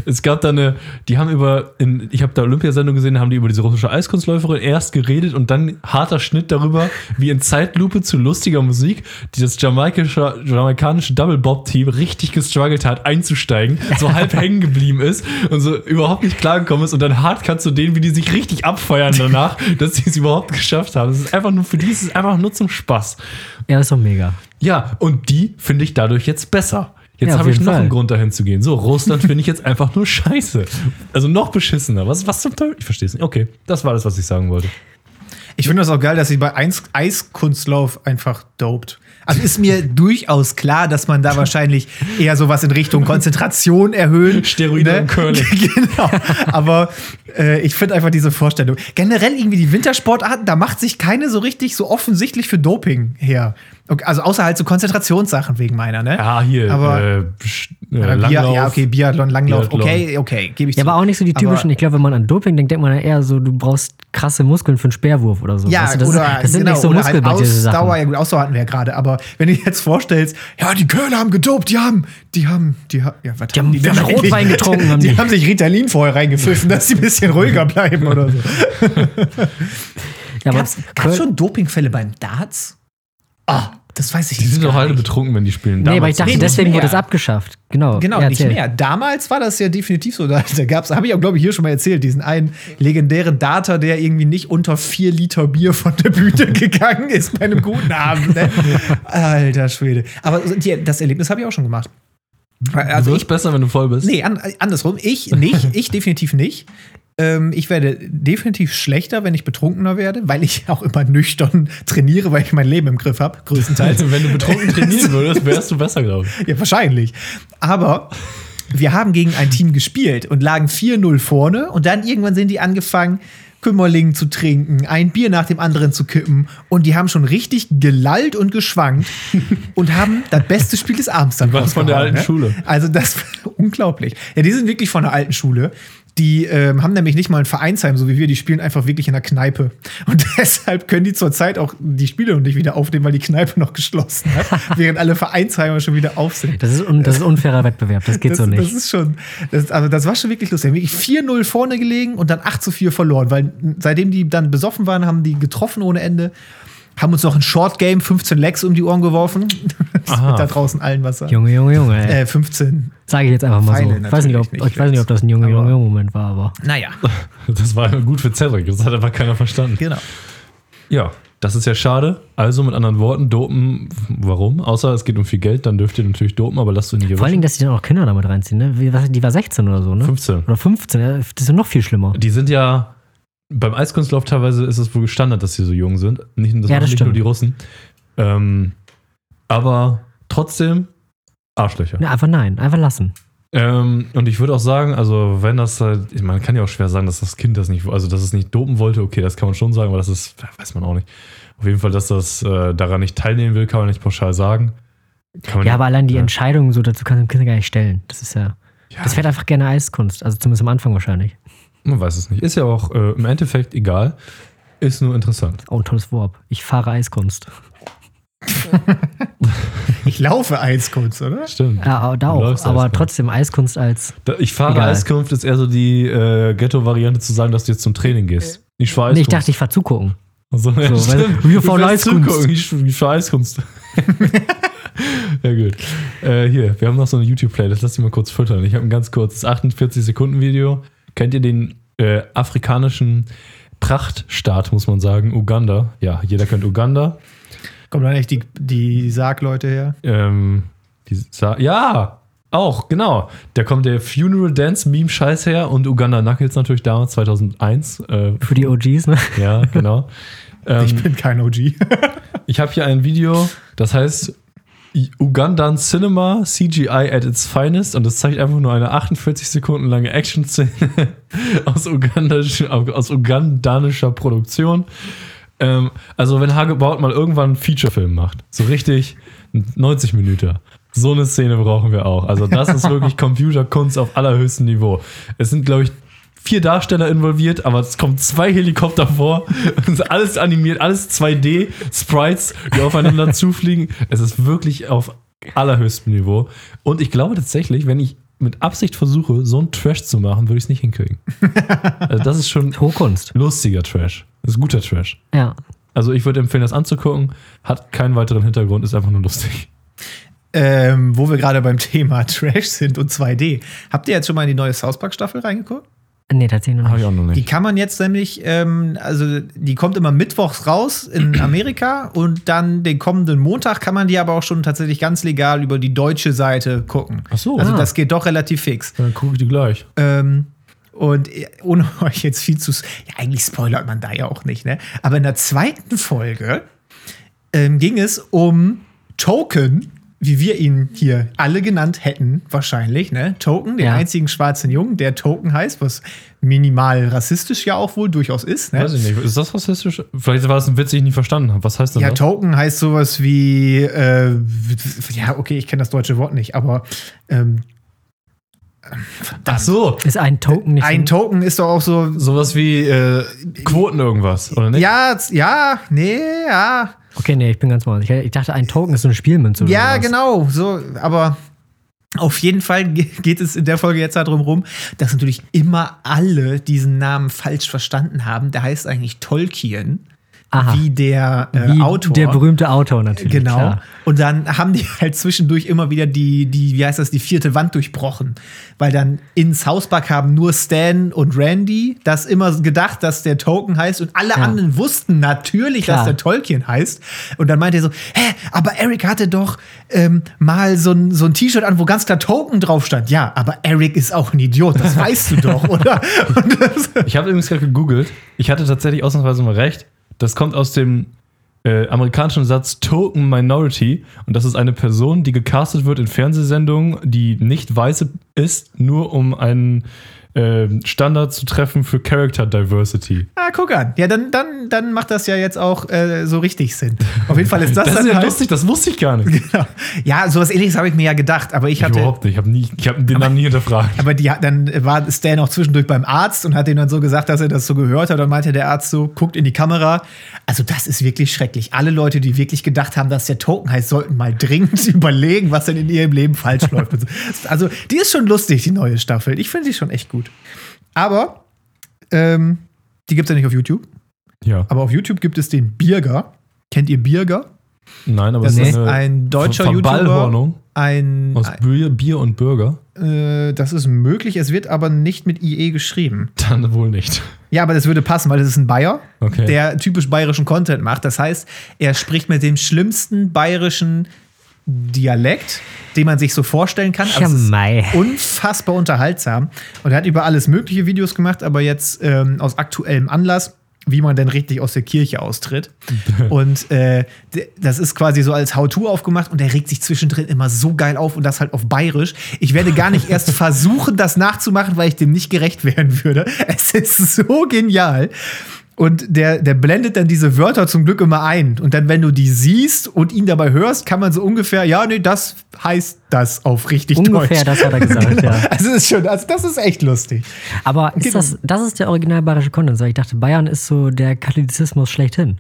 es gab da eine, die haben über, in, ich habe da Olympiasendung gesehen, haben die über diese russische Eiskunstläuferin erst geredet und dann harter Schnitt darüber, wie in Zeitlupe zu lustiger Musik, die das jamaikische, jamaikanische Double Bob Team richtig gestruggelt hat, einzusteigen, so halb hängen geblieben ist und so überhaupt nicht klargekommen ist und dann hart kannst du denen, wie die sich richtig abfeuern danach, dass sie es überhaupt geschafft haben. Es ist einfach nur, für die ist es einfach nur zum Spaß. ja, das ist doch mega. Ja, und die finde ich dadurch jetzt besser. Jetzt Ja, habe ich noch Fall. einen Grund dahin zu gehen. So, Russland finde ich jetzt einfach nur scheiße. Also noch beschissener. Was, was zum Teufel? Ich verstehe es nicht. Okay, das war das, was ich sagen wollte. Ich finde das auch geil, dass sie bei Eis Eiskunstlauf einfach dopt. Also ist mir durchaus klar, dass man da wahrscheinlich eher sowas in Richtung Konzentration erhöhen. Steroide und Curling. genau. Aber äh, ich finde einfach diese Vorstellung. Generell irgendwie die Wintersportarten, da macht sich keine so richtig so offensichtlich für Doping her. Okay, Also außer halt so Konzentrationssachen wegen meiner, ne? Ja, hier. Aber- äh, Sch- äh, Aber Langlauf. ja, okay, Biathlon, Langlauf, Biathlon. okay, okay, gebe ich Ja, zu. aber auch nicht so die Aber- typischen. ich glaube, wenn man an Doping denkt, denkt man ja eher so, du brauchst krasse Muskeln für einen Speerwurf oder so. Ja, Weißt du, das, oder, ist, das sind genau, nicht so oder halt muskelbasierte Ausdauer, ja gut, Ausdauer hatten wir ja gerade, aber wenn du dir jetzt vorstellst, ja, die Kölner haben gedopt, die haben, die haben, die haben, ja, was Die haben denn Rotwein eigentlich? getrunken, haben Die, die. haben sich Ritalin vorher reingepfiffen, dass sie ein bisschen ruhiger bleiben oder so. Ja, gab's Curl- schon Dopingfälle beim Darts? Ah, das weiß ich Die jetzt sind gar doch alle nicht. betrunken, wenn die spielen. Nee, aber Damals ich dachte, nicht deswegen wurde es abgeschafft. Genau. Genau, Ja, nicht erzähl. mehr. Damals war das ja definitiv so. Da, da gab's, habe ich auch, glaube ich, hier schon mal erzählt, diesen einen legendären Data, der irgendwie nicht unter vier Liter Bier von der Bühne gegangen ist bei einem guten Abend. Ne? Alter Schwede. Aber die, das Erlebnis habe ich auch schon gemacht. du Also wirst ich, besser, wenn du voll bist. nee, an, andersrum. Ich nicht, ich definitiv nicht. Ähm, ich werde definitiv schlechter, wenn ich betrunkener werde, weil ich auch immer nüchtern trainiere, weil ich mein Leben im Griff habe, größtenteils. Also, wenn du betrunken trainieren würdest, wärst du besser, glaube ich. Ja, wahrscheinlich. Aber wir haben gegen ein Team gespielt und lagen 4-0 vorne und dann irgendwann sind die angefangen, Kümmerling zu trinken, ein Bier nach dem anderen zu kippen und die haben schon richtig gelallt und geschwankt und haben das beste Spiel des Abends dann waren von der alten Schule. Also das war unglaublich. Ja, die sind wirklich von der alten Schule. Die ähm, haben nämlich nicht mal ein Vereinsheim, so wie wir, die spielen einfach wirklich in der Kneipe. Und deshalb können die zurzeit auch die Spiele noch nicht wieder aufnehmen, weil die Kneipe noch geschlossen hat, während alle Vereinsheime schon wieder auf sind. Das ist, un das ist unfairer Wettbewerb, das geht das, so nicht. Das ist schon, das, also das war schon wirklich lustig. Wir haben wirklich 4-0 vorne gelegen und dann 8 zu 4 verloren, weil seitdem die dann besoffen waren, haben die getroffen ohne Ende. Haben uns noch ein Short Game, 15 Legs um die Ohren geworfen. Das wird da draußen allen was sagen. Junge, Junge, Junge. ey. Äh, 15. Sage ich jetzt einfach mal Pfeile so. Ich weiß nicht, ob, nicht, ich weiß nicht, ob das ein Junge, aber- Junge, Junge Moment war, aber. Naja, Das war gut für Cedric. Das hat einfach keiner verstanden. genau. Ja, das ist ja schade. Also mit anderen Worten, dopen, warum? Außer es geht um viel Geld, dann dürft ihr natürlich dopen, aber lasst du nicht Vor allen Dingen, dass die dann auch Kinder damit reinziehen, ne? Die war 16 oder so, ne? 15. Oder 15, ja, das ist ja noch viel schlimmer. Die sind ja, beim Eiskunstlauf teilweise ist es wohl Standard, dass sie so jung sind. Nicht, das Ja, das nicht nur die Russen. Ähm, aber trotzdem Arschlöcher. Ne, einfach nein, einfach lassen. Ähm, und ich würde auch sagen, also wenn das halt, man kann ja auch schwer sagen, dass das Kind das nicht, also dass es nicht dopen wollte, okay, das kann man schon sagen, aber das ist, weiß man auch nicht. Auf jeden Fall, dass das äh, daran nicht teilnehmen will, kann man nicht pauschal sagen. Kann man Ja, aber allein die ja. Entscheidung so dazu kannst du dem Kind gar nicht stellen. Das ist ja. Ja, Das fährt einfach gerne Eiskunst. Also zumindest am Anfang wahrscheinlich. Man weiß es nicht. Ist ja auch äh, im Endeffekt egal. Ist nur interessant. Auch ein tolles Wort. Ich fahre Eiskunst. Ich laufe Eiskunst, oder? Stimmt. Ja, aber da auch. Aber Eiskunst. trotzdem Eiskunst als. Da, ich fahre Egal. Eiskunft ist eher so die äh, Ghetto-Variante zu sagen, dass du jetzt zum Training gehst. Ich fahre Nee, Eiskunft. ich dachte, ich fahr zugucken. So, ja, So, wir fahren Eiskunst. Ich, ich fahre Eiskunst. ja, gut. Äh, hier, wir haben noch so eine YouTube-Playlist. Lass die mal kurz füttern. Ich habe ein ganz kurzes 48-Sekunden-Video. Kennt ihr den äh, afrikanischen Prachtstaat, muss man sagen? Uganda. Ja, jeder kennt Uganda. Kommen dann echt die, die Sargleute her? Ähm, die Sa ja, auch, genau. Da kommt der Funeral Dance Meme Scheiß her und Uganda Knuckles natürlich damals, 2001. Äh, Für die OGs, ne? ja, genau. Ähm, Ich bin kein OG. Ich habe hier ein Video, das heißt Ugandan Cinema CGI at its finest und das zeigt einfach nur eine 48 Sekunden lange Action-Szene aus, ugandisch, aus ugandanischer Produktion. Ähm, also, wenn Hagebaut mal irgendwann einen Feature-Film macht, so richtig 90 Minuten, so eine Szene brauchen wir auch. Also, das ist wirklich Computerkunst auf allerhöchstem Niveau. Es sind, glaube ich, vier Darsteller involviert, aber es kommen zwei Helikopter vor. Es ist alles animiert, alles 2D, Sprites, die aufeinander zufliegen. Es ist wirklich auf allerhöchstem Niveau. Und ich glaube tatsächlich, wenn ich mit Absicht versuche, so einen Trash zu machen, würde ich es nicht hinkriegen. Also das ist schon Hochkunst. lustiger Trash. Das ist guter Trash. Ja. Also ich würde empfehlen, das anzugucken. Hat keinen weiteren Hintergrund, ist einfach nur lustig. Ähm, wo wir gerade beim Thema Trash sind und 2D. Habt ihr jetzt schon mal in die neue South Park Staffel reingeguckt? Nee, tatsächlich noch nicht. auch noch Die kann man jetzt nämlich, ähm, also die kommt immer mittwochs raus in Amerika und dann den kommenden Montag kann man die aber auch schon tatsächlich ganz legal über die deutsche Seite gucken. Ach so. Also Ah. das geht doch relativ fix. Dann gucke ich die gleich. Ähm, und äh, ohne euch jetzt viel zu. Ja, eigentlich spoilert man da ja auch nicht, ne? Aber in der zweiten Folge ähm, ging es um Token, wie wir ihn hier alle genannt hätten, wahrscheinlich, ne? Token, den Ja. einzigen schwarzen Jungen, der Token heißt, was minimal rassistisch ja auch wohl durchaus ist, ne? Weiß ich nicht. Ist das rassistisch? Vielleicht war es ein Witz, den ich nicht verstanden habe. Was heißt denn Ja, das? Token heißt sowas wie, äh, ja, okay, ich kenne das deutsche Wort nicht, aber ähm, Ach so. Ist ein Token nicht ein Token ist doch auch so, Sowas wie äh, Quoten irgendwas, oder nicht? ja, ja, nee, ja, Okay, nee, ich bin ganz woanders. Ich, dachte, ein Token ist so eine Spielmünze. Ja, genau, so, aber auf jeden Fall ge- geht es in der Folge jetzt darum rum, dass natürlich immer alle diesen Namen falsch verstanden haben. Der heißt eigentlich Tolkien, Aha. wie der äh, Wie Autor. Der berühmte Autor natürlich. Genau. Klar. Und dann haben die halt zwischendurch immer wieder die, die, wie heißt das, die vierte Wand durchbrochen. Weil dann in South Park haben nur Stan und Randy das immer gedacht, dass der Token heißt. Und alle Ja. anderen wussten natürlich, Klar. dass der Tolkien heißt. Und dann meinte er so, hä, aber Eric hatte doch ähm, mal so ein, so ein T-Shirt an, wo ganz klar Token drauf stand. Ja, aber Eric ist auch ein Idiot, das weißt du doch, oder? Ich habe übrigens gerade gegoogelt. Ich hatte tatsächlich ausnahmsweise mal recht. Das kommt aus dem äh, amerikanischen Satz Token Minority. Und das ist eine Person, die gecastet wird in Fernsehsendungen, die nicht weiße ist, nur um einen äh, Standard zu treffen für Character Diversity. ah, guck an. Ja, dann, dann, dann macht das ja jetzt auch äh, so richtig Sinn. Auf jeden Fall ist das, Das, dann ist ja halt, lustig, das wusste ich gar nicht. Genau. Ja, sowas ähnliches habe ich mir ja gedacht, aber ich Ich hatte. überhaupt nicht. Ich habe ich habe den Namen nie hinterfragt. Aber die, dann war Stan auch zwischendurch beim Arzt und hat ihm dann so gesagt, dass er das so gehört hat. Dann meinte der Arzt so, guckt in die Kamera. Also, das ist wirklich schrecklich. Alle Leute, die wirklich gedacht haben, dass der Token heißt, sollten mal dringend überlegen, was denn in ihrem Leben falsch läuft. und so. Also, die ist schon lustig, die neue Staffel. Ich finde sie schon echt gut. Aber ähm, die gibt es ja nicht auf YouTube. Ja. Aber auf YouTube gibt es den Birger. Kennt ihr Birger? Nein, aber Das ist ein deutscher Ver- YouTuber. Ein, aus Bier, Bier und Burger. Äh, das ist möglich, es wird aber nicht mit IE geschrieben. Dann wohl nicht. Ja, aber das würde passen, weil das ist ein Bayer, Okay. der typisch bayerischen Content macht. Das heißt, er spricht mit dem schlimmsten bayerischen Dialekt, den man sich so vorstellen kann. Also ist unfassbar unterhaltsam. Und er hat über alles mögliche Videos gemacht, aber jetzt ähm, aus aktuellem Anlass, wie man denn richtig aus der Kirche austritt. und äh, das ist quasi so als How-To aufgemacht und er regt sich zwischendrin immer so geil auf und das halt auf bayerisch. Ich werde gar nicht erst versuchen, das nachzumachen, weil ich dem nicht gerecht werden würde. Es ist so genial. Und der, der blendet dann diese Wörter zum Glück immer ein. Und dann, wenn du die siehst und ihn dabei hörst, kann man so ungefähr, ja, nee, das heißt das auf richtig Ungefähr, Deutsch. das hat er gesagt, ja. Also, das ist schon, also das ist echt lustig. Aber ist Genau. das, das ist der original bayerische Content. weil Ich dachte, Bayern ist so der Katholizismus schlechthin.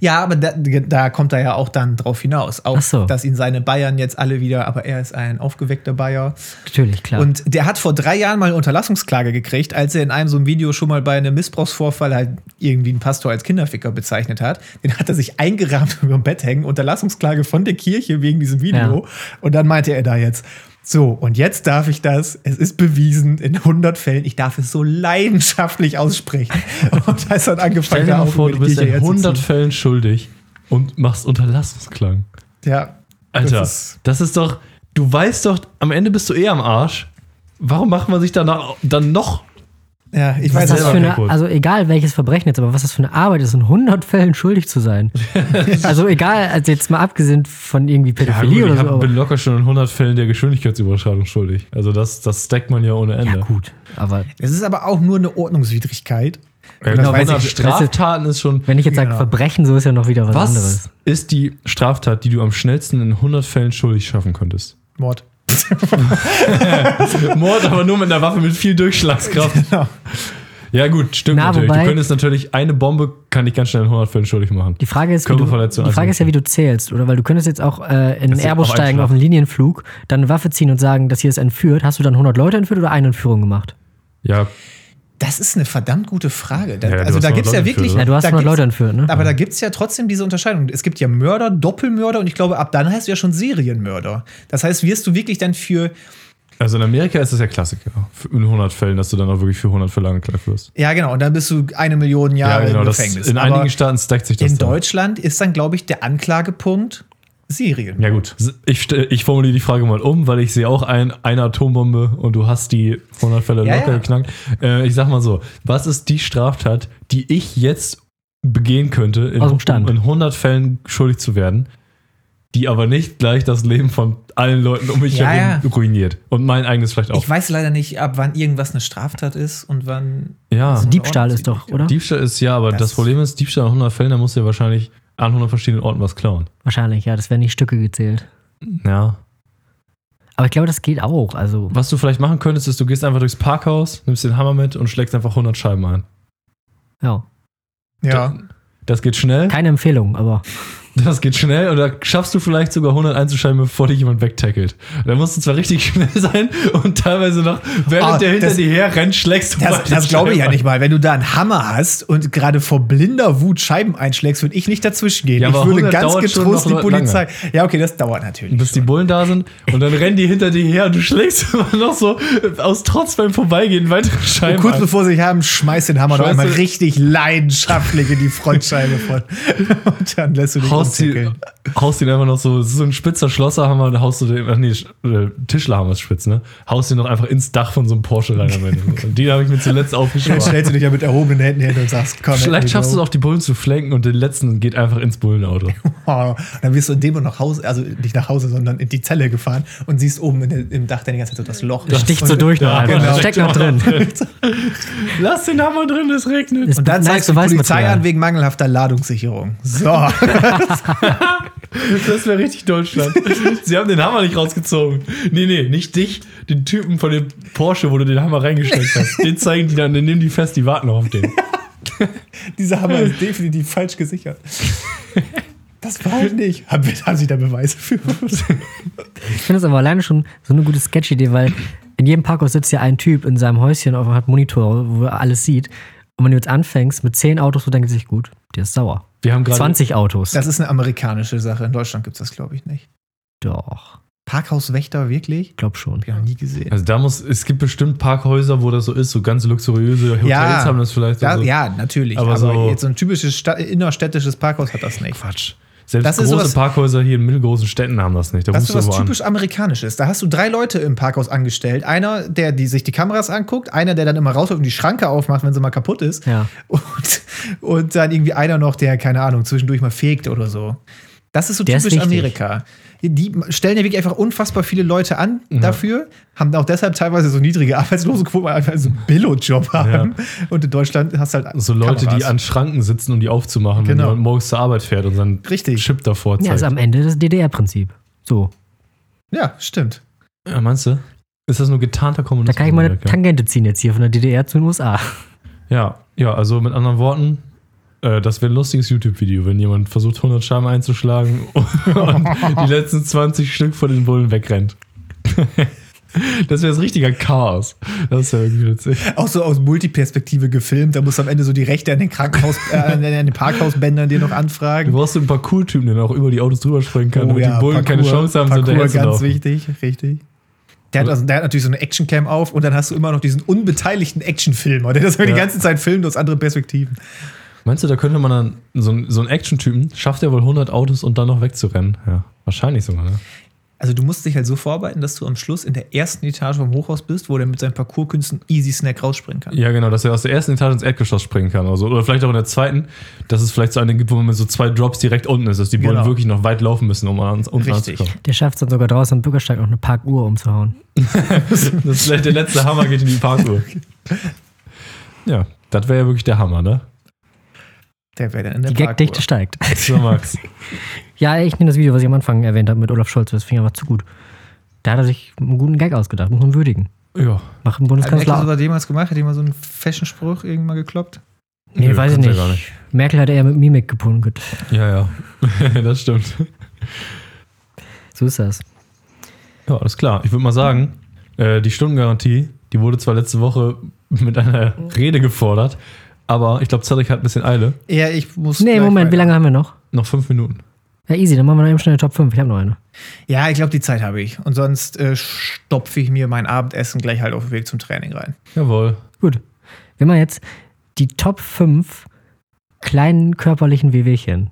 Ja, aber da, da kommt er ja auch dann drauf hinaus. Auch, so. dass ihn seine Bayern jetzt alle wieder, aber er ist ein aufgeweckter Bayer. Natürlich, klar. Und der hat vor drei Jahren mal eine Unterlassungsklage gekriegt, als er in einem so einem Video schon mal bei einem Missbrauchsvorfall halt irgendwie einen Pastor als Kinderficker bezeichnet hat. Den hat er sich eingerahmt über dem Bett hängen, Unterlassungsklage von der Kirche wegen diesem Video. Ja. Und dann meinte er da jetzt, so, und jetzt darf ich das, es ist bewiesen, in 100 Fällen, ich darf es so leidenschaftlich aussprechen. Und da ist dann Stell angefangen, dir da mal vor, du bist in 100 herzuziehen. Fällen schuldig und machst Unterlassungsklang. Ja. Alter, Das das ist, ist, doch, du weißt doch, am Ende bist du eh am Arsch. Warum macht man sich danach dann noch Ja, ich Was weiß das für eine, also egal welches Verbrechen jetzt, aber was das für eine Arbeit ist, in 100 Fällen schuldig zu sein. also egal, also jetzt mal abgesehen von irgendwie Ja, Pädophilie gut, ich oder so. hab, bin locker schon in 100 Fällen der Geschwindigkeitsüberschreitung schuldig. Also das, das stackt man ja ohne Ende. Ja, gut, aber Es ist aber auch nur eine Ordnungswidrigkeit. Ja, genau, weiß 100 ich. Straftaten ist schon. wenn ich jetzt sage Genau. Verbrechen, so ist ja noch wieder was, Was anderes. ist die Straftat, die du am schnellsten in 100 Fällen schuldig schaffen könntest? Mord. Mord, aber nur mit einer Waffe mit viel Durchschlagskraft. Genau. Ja, gut, stimmt Na, natürlich. wobei- du könntest natürlich eine Bombe, kann ich ganz schnell in 100 Fällen schuldig machen. Die Frage ist, wie du, Körperverletzung, die Frage also- ist ja, wie du zählst, oder? Weil du könntest jetzt auch äh, in einen Airbus auch steigen auf einen Linienflug, dann eine Waffe ziehen und sagen, das hier ist entführt. Hast du dann 100 Leute entführt oder eine Entführung gemacht? Ja, Das ist eine verdammt gute Frage. Da, Ja, also da gibt es ja wirklich. entführt, Ja, du hast da 100 gibt's- Leute entführt, ne? Aber da gibt es ja trotzdem diese Unterscheidung. Es gibt ja Mörder, Doppelmörder und ich glaube, ab dann heißt du ja schon Serienmörder. Das heißt, wirst du wirklich dann für, also in Amerika ist das ja Klassiker. In 100 Fällen, dass du dann auch wirklich für 100 Fälle angeklagt wirst. ja genau, und dann bist du eine Million Jahre genau. im Das, Gefängnis. in Aber einigen Staaten stackt sich das in dann. Deutschland ist dann, glaube ich, der Anklagepunkt Serien. Ja gut, ich, ich formuliere die Frage mal um, weil ich sehe auch ein, eine Atombombe und du hast die 100 Fälle Ja, locker ja. geknackt. Äh, ich sag mal so, was ist die Straftat, die ich jetzt begehen könnte, in, Stand. in 100 Fällen schuldig zu werden, die aber nicht gleich das Leben von allen Leuten um mich Ja, herum ja. ruiniert. Und mein eigenes vielleicht auch. Ich weiß leider nicht, ab wann irgendwas eine Straftat ist und wann. ja, So eine Diebstahl ist doch, oder? Diebstahl ist ja, aber das, Das- Problem ist, Diebstahl in 100 Fällen, da musst du ja wahrscheinlich an 100 verschiedenen Orten was klauen. Wahrscheinlich, ja, das werden nicht Stücke gezählt. Ja. Aber ich glaube, das geht auch. Also, Was du vielleicht machen könntest, ist, du gehst einfach durchs Parkhaus, nimmst den Hammer mit und schlägst einfach 100 Scheiben ein. ja. Ja. Das geht schnell. Keine Empfehlung, aber Das geht schnell und da schaffst du vielleicht sogar 100 einzuschreiben, bevor dich jemand wegtackelt. Da musst du zwar richtig schnell sein und teilweise noch, während Ah, der hinter das- dir her rennt, schlägst du Das, das glaube ich ja nicht mal. Wenn du da einen Hammer hast und gerade vor blinder Wut Scheiben einschlägst, würde ich nicht dazwischen gehen. Ja, ich würde 100 ganz schon getrost die Polizei. Ja, okay, das dauert natürlich. Bis die Bullen da sind und dann rennen die hinter dir her und du schlägst immer noch so aus Trotz beim Vorbeigehen weitere Scheiben Und kurz ein. bevor sie sich haben, schmeißt den Hammer noch einmal richtig leidenschaftlich in die Frontscheibe von. Und dann lässt du dich Haust, die, umzickeln. haust ihn einfach noch so, es ist so ein spitzer Schlosserhammer, und haust du den, ach nee, äh, Tischlerhammer ist spitz, ne? Haust ihn noch einfach ins Dach von so einem Porsche rein am Ende. Und die habe ich mir zuletzt Dann aufgeschrieben. stellst du dich ja mit erhobenen Händen hin und sagst, komm, Vielleicht schaffst du es auch, die Bullen zu flanken und den letzten geht einfach ins Bullenauto. Dann wirst du in dem und nach Hause, also nicht nach Hause, sondern in die Zelle gefahren und siehst oben in im Dach dann die ganze Zeit so das Loch. sticht so durch einfach. genau. Steckt noch drin. Lass den Hammer drin, es regnet. Und dann zeigst du die Polizei an wegen mangelhafter Ladungssicherung. So. Das wäre richtig Deutschland. Sie haben den Hammer nicht rausgezogen. Nee, nee, nicht dich, den Typen von dem Porsche, wo du den Hammer reingesteckt hast. Den zeigen die dann, den nehmen die fest, die warten noch auf den. Dieser Hammer ist definitiv falsch gesichert. Das war ich nicht. Haben, wir, haben Sie da Beweise für? Ich finde es aber alleine schon so eine gute Sketch-Idee, weil in jedem Parkhaus sitzt ja ein Typ in seinem Häuschen auf hat Monitor, wo er alles sieht. Und wenn du jetzt anfängst mit 10 Autos, so denkt er sich, gut, der ist sauer. Wir haben gerade 20 Autos. Das ist eine amerikanische Sache. In Deutschland gibt es das, glaube ich, nicht. Doch, Parkhauswächter, wirklich? glaub schon. Hab ich noch nie gesehen. Also da muss, es gibt bestimmt Parkhäuser, wo das so ist, so ganz luxuriöse Hotels Ja. haben das vielleicht. Ja, so. ja natürlich. Aber Aber, so- jetzt so ein typisches Sta innerstädtisches Parkhaus hat das nicht. Quatsch. Selbst Das ist große sowas- Parkhäuser hier in mittelgroßen Städten haben das nicht. Da Das ist du was an. typisch Amerikanisches. Da hast du drei Leute im Parkhaus angestellt. Einer, der die, sich die Kameras anguckt, einer, der dann immer rausholt und die Schranke aufmacht, wenn sie mal kaputt ist. Ja. Und, und dann irgendwie einer noch, der, keine Ahnung, zwischendurch mal fegt oder so. Das ist so Der ist typisch wichtig. Amerika. Die stellen ja wirklich einfach unfassbar viele Leute an dafür, haben auch deshalb teilweise so niedrige Arbeitslosenquoten, weil einfach so einen Billo-Job haben. Und in Deutschland hast du halt So Leute, die Kameras. an Schranken sitzen, um die aufzumachen, wenn Genau. jemand morgens zur Arbeit fährt und seinen Richtig. Chip davor Ja, zeigt. ist am Ende das DDR-Prinzip. So, Ja, stimmt. Ja, meinst du? Ist das nur getarnter da Kommunismus? kann ich meine in Amerika? Tangente ziehen jetzt hier von der DDR zu den USA. Ja, ja, also mit anderen Worten, äh, das wäre ein lustiges YouTube-Video, wenn jemand versucht, 100 Scheiben einzuschlagen und die letzten 20 Stück von den Bullen wegrennt. Das wäre das richtiger Chaos. Das wäre irgendwie witzig. Auch so aus Multiperspektive gefilmt. Da musst du am Ende so die Rechte an den Krankenhaus, äh, an den Parkhausbändern dir noch Du anfragen. brauchst so ein paar Cool-Typen, der auch über die Autos drüber springen kann, damit die Bullen keine Parkour- Chance haben, Parkour, zu ganz laufen. wichtig, richtig. Der hat, also, der hat natürlich so eine Actioncam auf und dann hast du immer noch diesen unbeteiligten Actionfilmer, der das Ja. die ganze Zeit filmt aus anderen Perspektiven. Meinst du, da könnte man dann so, ein- so einen Action-Typen, schafft er wohl 100 Autos und dann noch wegzurennen? Ja, wahrscheinlich sogar, ne? Also du musst dich halt so vorbereiten, dass du am Schluss in der ersten Etage vom Hochhaus bist, wo der mit seinen Parkourkünsten easy Snack rausspringen kann. Ja, genau, dass er aus der ersten Etage ins Erdgeschoss springen kann oder so. Oder vielleicht auch in der zweiten, dass es vielleicht so eine gibt, wo man mit so zwei Drops direkt unten ist, dass die Bullen Genau. wirklich noch weit laufen müssen, um ans, unten Richtig. anzukommen. Der schafft es dann sogar draußen am Bürgersteig noch eine Parkuhr umzuhauen. Das ist vielleicht der letzte Hammer geht in die Parkuhr. Ja, das wäre ja wirklich der Hammer, ne? Der wäre dann in der Die Gagdichte steigt. So, Max. Ja, ich nehme das Video, was ich am Anfang erwähnt habe mit Olaf Scholz, das finde ich einfach zu gut. Da hat er sich einen guten Gag ausgedacht, muss man würdigen. Ja. Macht einen Hat Merkel Bundeskanzler. sowas jemals gemacht? Hat jemand so einen Fashion-Spruch irgendwann gekloppt? Nee, Nö, weiß ich nicht. ja gar nicht. Merkel hat eher mit Mimik gepunkt. Ja, ja. das stimmt. So ist das. Ja, alles klar. Ich würde mal sagen, äh, die Stundengarantie, die wurde zwar letzte Woche mit einer Rede gefordert, aber ich glaube, Cedric hat ein bisschen Eile. Ja, ich muss. Nee, Moment, wie weiter. lange haben wir noch? Noch fünf Minuten. Ja, easy, dann machen wir noch eben schnell eine Top 5. Ich habe noch eine. Ja, ich glaube, die Zeit habe ich. Und sonst äh, stopfe ich mir mein Abendessen gleich halt auf dem Weg zum Training rein. Jawohl. Gut. Wir machen jetzt die Top 5 kleinen körperlichen Wehwehchen.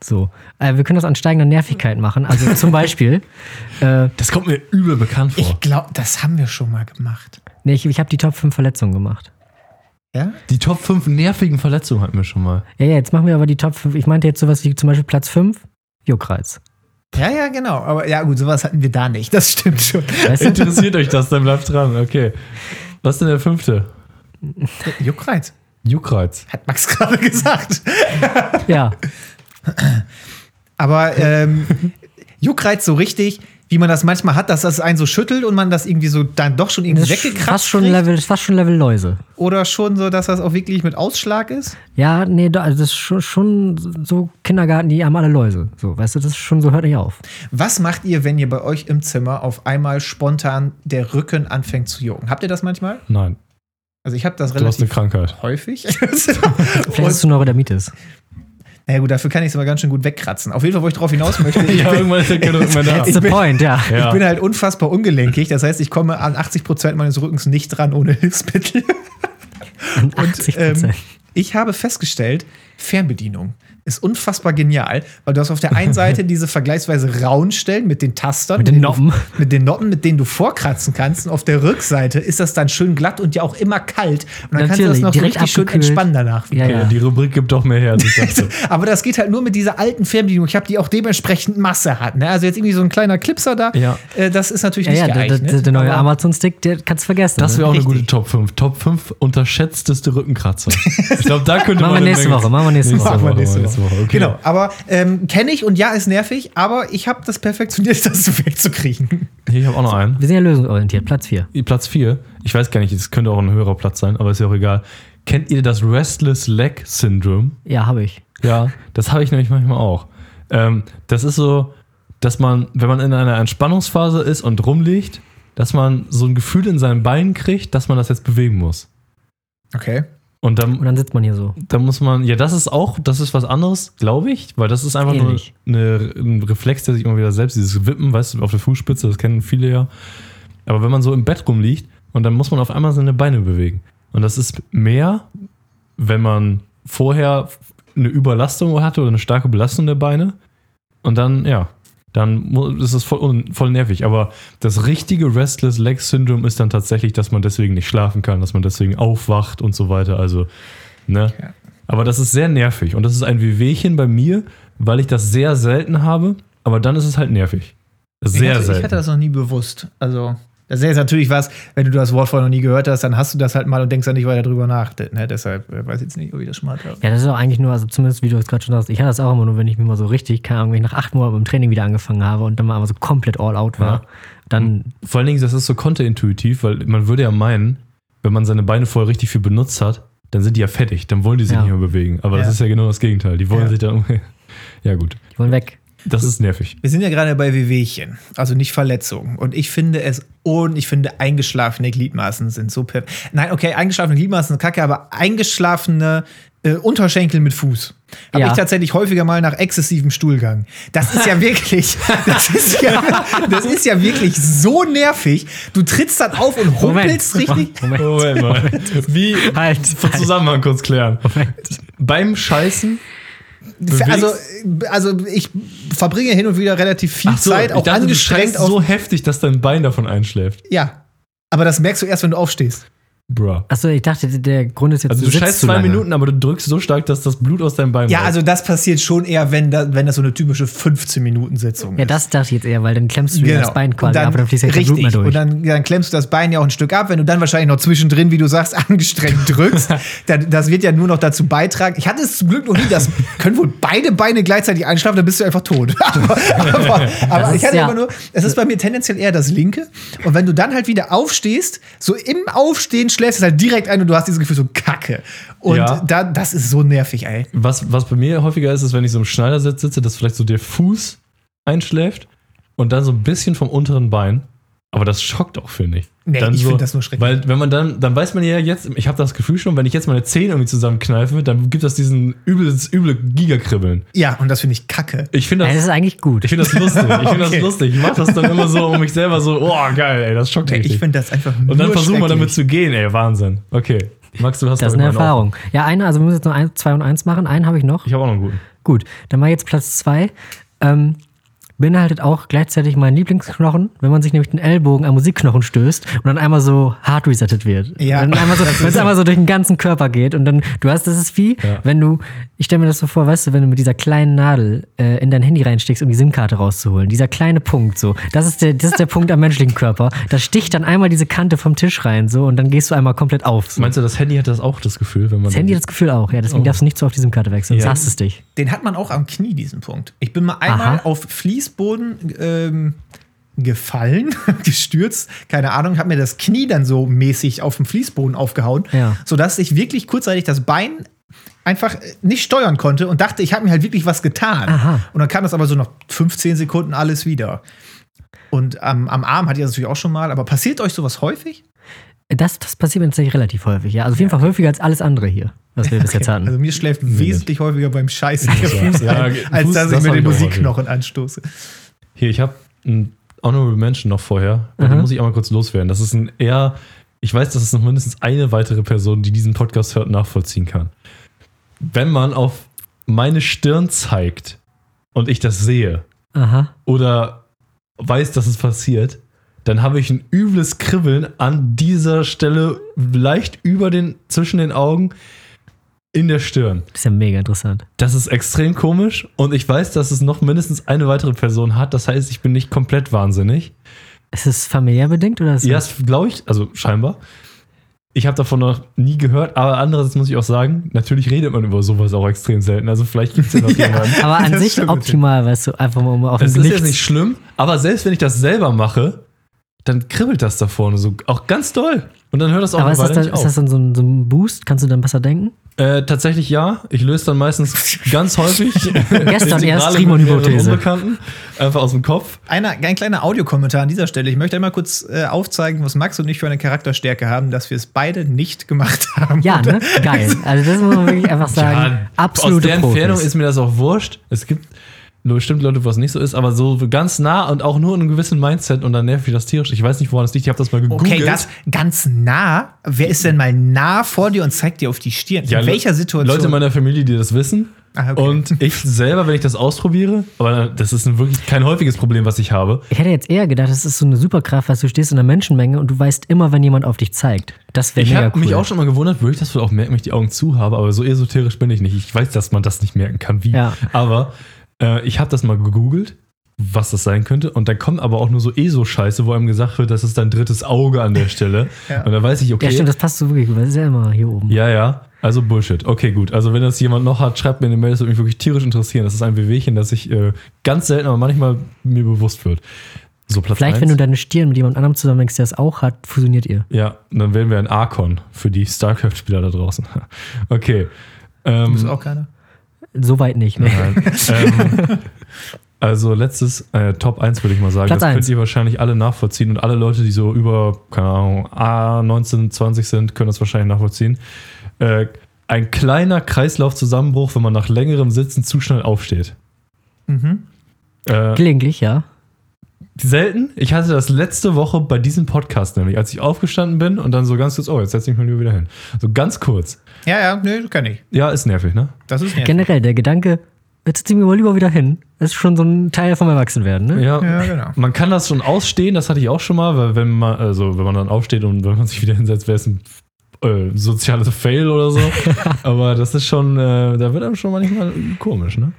So. Äh, wir können das an steigender Nervigkeit machen. Also zum Beispiel, äh, Das kommt mir übel bekannt vor. Ich glaube, das haben wir schon mal gemacht. nee, ich, ich habe die Top 5 Verletzungen gemacht. Ja? Die Top 5 nervigen Verletzungen hatten wir schon mal. Ja, ja, jetzt machen wir aber die Top 5. Ich meinte jetzt sowas wie zum Beispiel Platz 5, Juckreiz. Ja, ja, genau. Aber ja, gut, sowas hatten wir da nicht. Das stimmt schon. Weißt du? Interessiert euch das, dann bleibt dran. Okay. Was ist denn der fünfte? Juckreiz. Juckreiz. Hat Max gerade gesagt. ja. Aber ähm, Juckreiz so richtig, wie man das manchmal hat, dass das einen so schüttelt und man das irgendwie so dann doch schon irgendwie Das ist weggekratzt fast schon kriegt. Level, das ist fast schon Level Läuse. Oder schon so, dass das auch wirklich mit Ausschlag ist. Ja, nee, also das ist schon, schon so Kindergarten, die haben alle Läuse. So, weißt du, das ist schon so, hört nicht auf. Was macht ihr, wenn ihr bei euch im Zimmer auf einmal spontan der Rücken anfängt zu jucken? Habt ihr das manchmal? Nein. Also ich habe das Du hast eine relativ Krankheit. häufig. Vielleicht ist es und, zu Neurodermitis. Na gut, dafür kann ich es aber ganz schön gut wegkratzen. Auf jeden Fall, wo ich drauf hinaus möchte. ich Ja, bin- irgendwann ist der Rücken mehr da. That's the point, ja. Ja. Ich bin halt unfassbar ungelenkig. Das heißt, ich komme an 80 Prozent meines Rückens nicht dran ohne Hilfsmittel. Und 80 Ähm, ich habe festgestellt, Fernbedienung ist unfassbar genial, weil du hast auf der einen Seite diese vergleichsweise rauen Stellen mit den Tastern, Mit den denen du- Noppen. mit den Noppen, mit denen du vorkratzen kannst. Und auf der Rückseite ist das dann schön glatt und ja auch immer kalt. Und dann kannst du das Natürlich, noch richtig schön abgekühlt. entspannen danach. ja, Ja, ja. die Rubrik gibt doch mehr her. Aber das geht halt nur mit dieser alten Fernbedienung. Ich habe die auch dementsprechend Masse hat. Ne? Also jetzt irgendwie so ein kleiner Clipser da. Ja. Äh, das ist natürlich Ja, nicht ja, der, geeignet. der, der neue Amazon-Stick, der kannst du vergessen. Das ne? wäre auch eine Richtig. gute Top 5. Top 5 unterschätzteste Rückenkratzer. Ich glaube, da könnte Machen man wir eine nächste Menge- Woche, machen wir nächste Woche. Machen wir nächste Woche. Woche, okay. Genau, aber ähm, kenne ich und ja, ist nervig, aber ich habe das perfektioniert, das wegzukriegen. Hier, ich habe auch noch einen. Wir sind ja lösungsorientiert, Platz 4. Platz 4. Ich weiß gar nicht, es könnte auch ein höherer Platz sein, aber ist ja auch egal. Kennt ihr das Restless Leg Syndrome? Ja, habe ich. Ja, das habe ich nämlich manchmal auch. Ähm, das ist so, dass man, wenn man in einer Entspannungsphase ist und rumliegt, dass man so ein Gefühl in seinen Beinen kriegt, dass man das jetzt bewegen muss. Okay. Und dann, Und dann sitzt man hier so. dann muss man, ja, das ist auch, das ist was anderes, glaube ich, weil das ist einfach Ähnlich. nur eine, ein Reflex, der sich immer wieder selbst, dieses Wippen, weißt du, auf der Fußspitze, das kennen viele ja. Aber wenn man so im Bett rumliegt und dann muss man auf einmal seine Beine bewegen. Und das ist mehr, wenn man vorher eine Überlastung hatte oder eine starke Belastung der Beine. Und dann, ja, dann ist es voll, voll nervig. Aber das richtige Restless Leg Syndrome ist dann tatsächlich, dass man deswegen nicht schlafen kann, dass man deswegen aufwacht und so weiter. Also, ne? Ja. Aber das ist sehr nervig. Und das ist ein Wehwehchen bei mir, weil ich das sehr selten habe. Aber dann ist es halt nervig. ich Sehr hatte, selten. Ich hatte das noch nie wenn Also, das ist jetzt natürlich was, wenn du das Wort vorher noch nie gehört hast, dann hast du das halt mal und denkst dann nicht weiter drüber nach. Ne? Deshalb äh, weiß ich jetzt nicht, ob ich das schon mal hatte. Ja, das ist auch eigentlich nur, also zumindest wie du es gerade schon sagst, ich hatte das auch immer nur, wenn ich mir mal so richtig, keine Ahnung, wenn ich nach acht Monaten im Training wieder angefangen habe und dann mal so komplett all out war, Ja. dann, Vor allen Dingen, das ist so konterintuitiv, weil man würde ja meinen, wenn man seine Beine vorher richtig viel benutzt hat, dann sind die ja fettig, dann wollen die sich Ja. nicht mehr bewegen. Aber Ja. das ist ja genau das Gegenteil. Die wollen Ja. sich dann. Ja, gut. die wollen weg. Das ist nervig. Wir sind ja gerade bei Wehwehchen, also nicht Verletzungen. Und ich finde es und ich finde eingeschlafene Gliedmaßen sind so perfekt. Nein, okay, eingeschlafene Gliedmaßen sind kacke, aber eingeschlafene äh, Unterschenkel mit Fuß. Habe Ja. ich tatsächlich häufiger mal nach exzessivem Stuhlgang. Das ist ja wirklich, das ist ja, das ist ja wirklich so nervig. Du trittst dann auf und humpelst richtig. Moment. Moment mal. Wie Halt, halt. Zusammenhang kurz klären. Beim Scheißen bewegst- Also, also ich verbringe hin und wieder relativ viel so, Zeit, ich auch dachte, du angestrengt auf. so heftig, dass dein Bein davon einschläft. Ja. Aber das merkst du erst, wenn du aufstehst. Bruh. Achso, ich dachte, der Grund ist jetzt, Also du sitzt scheißt zwei lange. Minuten, aber du drückst so stark, dass das Blut aus deinem Bein Ja, also das passiert schon eher, wenn, da, wenn das so eine typische 15-Minuten-Sitzung Ja, ist. das dachte ich jetzt eher, weil dann klemmst du dir das Bein quasi ab und dann fließt ja kein richtig. Blut mehr durch. Und dann, dann klemmst du das Bein ja auch ein Stück ab. Wenn du dann wahrscheinlich noch zwischendrin, wie du sagst, angestrengt drückst, dann, das wird ja nur noch dazu beitragen. Ich hatte es zum Glück noch nie, das können wohl beide Beine gleichzeitig einschlafen, dann bist du einfach tot. aber aber, aber ich hatte ja- immer nur, es ist bei mir tendenziell eher das linke. Und wenn du dann halt wieder aufstehst, so im Aufstehen schläfst du halt direkt ein und du hast dieses Gefühl so Kacke. Und Ja. da, das ist so nervig, ey. was, was bei mir häufiger ist, ist, wenn ich so im Schneidersitz sitze, dass vielleicht so der Fuß einschläft und dann so ein bisschen vom unteren Bein. Aber das schockt auch, finde ich. Nee, Dann ich so- finde das nur schrecklich. Weil, wenn man dann, dann weiß man ja jetzt, ich habe das Gefühl schon, wenn ich jetzt meine Zähne irgendwie zusammenkneife, dann gibt das diesen übles, üble Gigakribbeln. Ja, und das finde ich kacke. Ich finde das das, ist eigentlich gut. ich finde das lustig. Ich finde Okay. das lustig. Ich mache das dann immer so um mich selber so, oh geil, ey, das schockt Nee, richtig. ich finde das einfach nur Und dann versuchen wir damit zu gehen, ey, Wahnsinn. Okay. Max, du hast Das ist eine Erfahrung. Ja, eine, also wir müssen jetzt noch ein, zwei und eins machen. Einen habe ich noch. Ich habe auch noch einen guten. Gut, dann mal jetzt Platz zwei. Ähm, beinhaltet auch gleichzeitig meinen Lieblingsknochen, wenn man sich nämlich den Ellbogen am Musikknochen stößt und dann einmal so hard resettet wird. Ja. Und Dann einmal so, wenn es einmal so durch den ganzen Körper geht und dann, du hast, das ist wie, Ja. wenn du, ich stelle mir das so vor, weißt du, wenn du mit dieser kleinen Nadel äh, in dein Handy reinstichst, um die SIM-Karte rauszuholen. Dieser kleine Punkt so. Das ist der, das ist der Punkt am menschlichen Körper. Da sticht dann einmal diese Kante vom Tisch rein so und dann gehst du einmal komplett auf. So. Meinst du, das Handy hat das auch das Gefühl, wenn man. Das Handy hat das Gefühl auch, ja, deswegen Oh. darfst du nicht so auf die SIM-Karte wechseln, sonst Ja. hasst es dich. Den hat man auch am Knie, diesen Punkt. Ich bin mal einmal Aha. auf Fließboden ähm, gefallen, gestürzt, keine Ahnung, habe mir das Knie dann so mäßig auf dem Fließboden aufgehauen, Ja. sodass ich wirklich kurzzeitig das Bein einfach äh, nicht steuern konnte und dachte, ich habe mir halt wirklich was getan. Aha. Und dann kam das aber so nach 15 Sekunden alles wieder. Und am am Arm hatte ich das natürlich auch schon mal, aber passiert euch sowas häufig? Das, das passiert mir tatsächlich relativ häufig, ja. Also auf jeden Fall häufiger als alles andere hier, was wir bis jetzt hatten. Also mir schläft wesentlich häufiger beim Scheißen der Fuß Ja, ein, als Fuß, dass das ich mir den auch Musikknochen anstoße. Hier, ich habe einen Honorable Mention noch vorher. und Den Mhm. muss ich einmal kurz loswerden. Das ist ein eher. Ich weiß, dass es noch mindestens eine weitere Person, die diesen Podcast hört, nachvollziehen kann. Wenn man auf meine Stirn zeigt und ich das sehe Aha. oder weiß, dass es passiert, dann habe ich ein übles Kribbeln an dieser Stelle leicht über den, zwischen den Augen in der Stirn. Das ist ja mega interessant. Das ist extrem komisch und ich weiß, dass es noch mindestens eine weitere Person hat. Das heißt, ich bin nicht komplett wahnsinnig. Ist es familiär bedingt oder ist Ja, es glaube ich, also scheinbar. Ich habe davon noch nie gehört, aber andererseits muss ich auch sagen, natürlich redet man über sowas auch extrem selten. Also vielleicht gibt es ja noch Ja. jemanden. aber an Das sich optimal, weißt du, einfach mal um auf Es ist jetzt Nichts. nicht schlimm, aber selbst wenn ich das selber mache, dann kribbelt das da vorne so auch ganz doll. Und dann hört das auch Aber ist das, dann, nicht ist das dann so ein, so ein Boost? Kannst du dann besser denken? Äh, tatsächlich ja. Ich löse dann meistens ganz häufig Gestern erst Integrale Riemann mit mehreren Hypothese. Unbekannten einfach aus dem Kopf. Einer, ein kleiner Audiokommentar an dieser Stelle. Ich möchte einmal kurz äh, aufzeigen, was Max und ich für eine Charakterstärke haben, dass wir es beide nicht gemacht haben. Ja, ne? Geil. Also das muss man wirklich einfach sagen. absolute aus der Profis. Entfernung ist mir das auch wurscht. Es gibt bestimmt Leute, wo es nicht so ist, aber so ganz nah und auch nur in einem gewissen Mindset und dann nervt mich das tierisch. Ich weiß nicht, woran es liegt. Ich habe das mal gegoogelt. Okay, das ganz nah. Wer ist denn mal nah vor dir und zeigt dir auf die Stirn? Ja, In welcher Situation? Leute in meiner Familie, die das wissen. Ah, okay. Und ich selber, wenn ich das ausprobiere, aber das ist ein wirklich kein häufiges Problem, was ich habe. Ich hätte jetzt eher gedacht, das ist so eine Superkraft, dass du stehst in einer Menschenmenge und du weißt immer, wenn jemand auf dich zeigt. Das wäre Ich mega habe cool. mich auch schon mal gewundert, würde ich das wohl auch merken, wenn ich die Augen zu habe, aber so esoterisch bin ich nicht. Ich weiß, dass man das nicht merken kann, wie. Ja. Aber äh, ich habe das mal gegoogelt, was das sein könnte. Und dann kommt aber auch nur so ESO-Scheiße, wo einem gesagt wird, das ist dein drittes Auge an der Stelle. Ja. Und da weiß ich, okay. Ja, stimmt, das passt so wirklich gut. Das ist ja immer hier oben. Ja, ja. Also Bullshit. Okay, gut. Also wenn das jemand noch hat, schreibt mir eine Mail, das würde mich wirklich tierisch interessieren. Das ist ein Wehwehchen, das ich äh, ganz selten, aber manchmal mir bewusst wird. So, Platz Vielleicht, eins. wenn du deine Stirn mit jemand anderem zusammendenkst, der es auch hat, fusioniert ihr. Ja, und dann wären wir ein Archon für die StarCraft-Spieler da draußen. Okay. Ähm, Bist du auch keiner? Soweit nicht. Ne? Nein. ähm, also letztes, äh, Top 1 würde ich mal sagen. Platz das könnt eins. ihr wahrscheinlich alle nachvollziehen und alle Leute, die so über, keine Ahnung, A, 19, 20 sind, können das wahrscheinlich nachvollziehen. Äh, ein kleiner Kreislaufzusammenbruch, wenn man nach längerem Sitzen zu schnell aufsteht. Mhm. Äh, Gelegentlich, ja. Selten. Ich hatte das letzte Woche bei diesem Podcast nämlich, als ich aufgestanden bin und dann so ganz kurz, oh, jetzt setze ich mich mal wieder hin. So ganz kurz. Ja, ja, nö, das kann ich. Ja, ist nervig, ne? Das ist nervig. Generell, der Gedanke, jetzt setze ich mich mal lieber wieder hin, ist schon so ein Teil vom Erwachsenwerden, ne? Ja, Ja, genau. Man kann das schon ausstehen, das hatte ich auch schon mal, weil wenn man, also wenn man dann aufsteht und wenn man sich wieder hinsetzt, wäre es ein äh, soziales Fail oder so. Aber das ist schon, äh, da wird einem schon manchmal komisch, ne?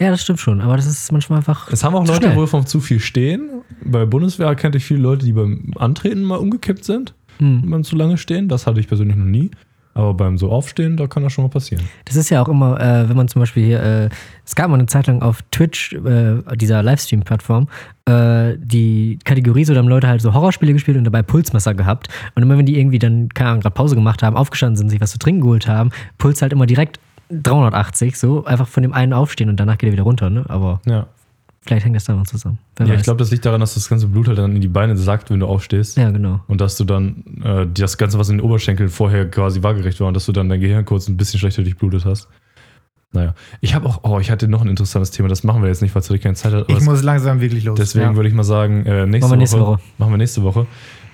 Ja, das stimmt schon, aber das ist manchmal einfach. Es haben auch Leute schnell. wohl vom zu viel stehen. Bei Bundeswehr kannte ich viele Leute, die beim Antreten mal umgekippt sind, Hm. beim zu lange stehen. Das hatte ich persönlich noch nie. Aber beim so Aufstehen, da kann das schon mal passieren. Das ist ja auch immer, äh, wenn man zum Beispiel hier, äh, es gab mal eine Zeit lang auf Twitch, äh, dieser Livestream-Plattform, äh, die Kategorie, so da haben Leute halt so Horrorspiele gespielt und dabei Pulsmesser gehabt. Und immer wenn die irgendwie dann, keine Ahnung, gerade Pause gemacht haben, aufgestanden sind, sich was zu trinken geholt haben, Puls halt immer direkt 380, so einfach von dem einen aufstehen und danach geht er wieder runter, ne? Aber Ja. vielleicht hängt das da mal zusammen. Wer Ja, ich weiß. glaube, das liegt daran, dass das ganze Blut halt dann in die Beine sackt, wenn du aufstehst. Ja, genau. Und dass du dann äh, das Ganze, was in den Oberschenkeln vorher quasi waagerecht war, und dass du dann dein Gehirn kurz ein bisschen schlechter durchblutet hast. Naja. Ich habe auch, oh, ich hatte noch ein interessantes Thema, das machen wir jetzt nicht, weil Zurück keine Zeit hat. aber Ich es- muss langsam wirklich los. Deswegen Ja. würde ich mal sagen, äh, nächste, Machen wir nächste Woche, Woche. Machen wir nächste Woche.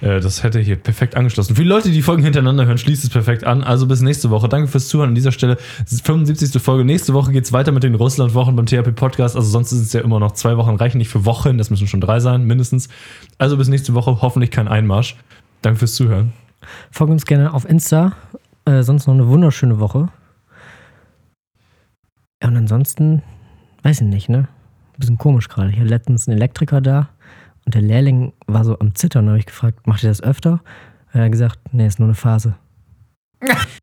Äh, das hätte hier perfekt angeschlossen. Für die Leute, die die Folgen hintereinander hören, schließt es perfekt an. Also bis nächste Woche. Danke fürs Zuhören an dieser Stelle. Das ist die 75. Folge. Nächste Woche geht es weiter mit den Russland-Wochen beim THP Podcast. Also sonst sind es ja immer noch zwei Wochen, reichen nicht für Wochen. Das müssen schon drei sein, mindestens. Also bis nächste Woche. Hoffentlich kein Einmarsch. Danke fürs Zuhören. Folgt uns gerne auf Insta. Äh, sonst noch eine wunderschöne Woche. Ja, und ansonsten, weiß ich nicht, ne? Bisschen komisch gerade. Hatte letztens einen Elektriker da und der Lehrling war so am Zittern. Habe ich gefragt, macht ihr das öfter? Er hat gesagt, nee, ist nur eine Phase.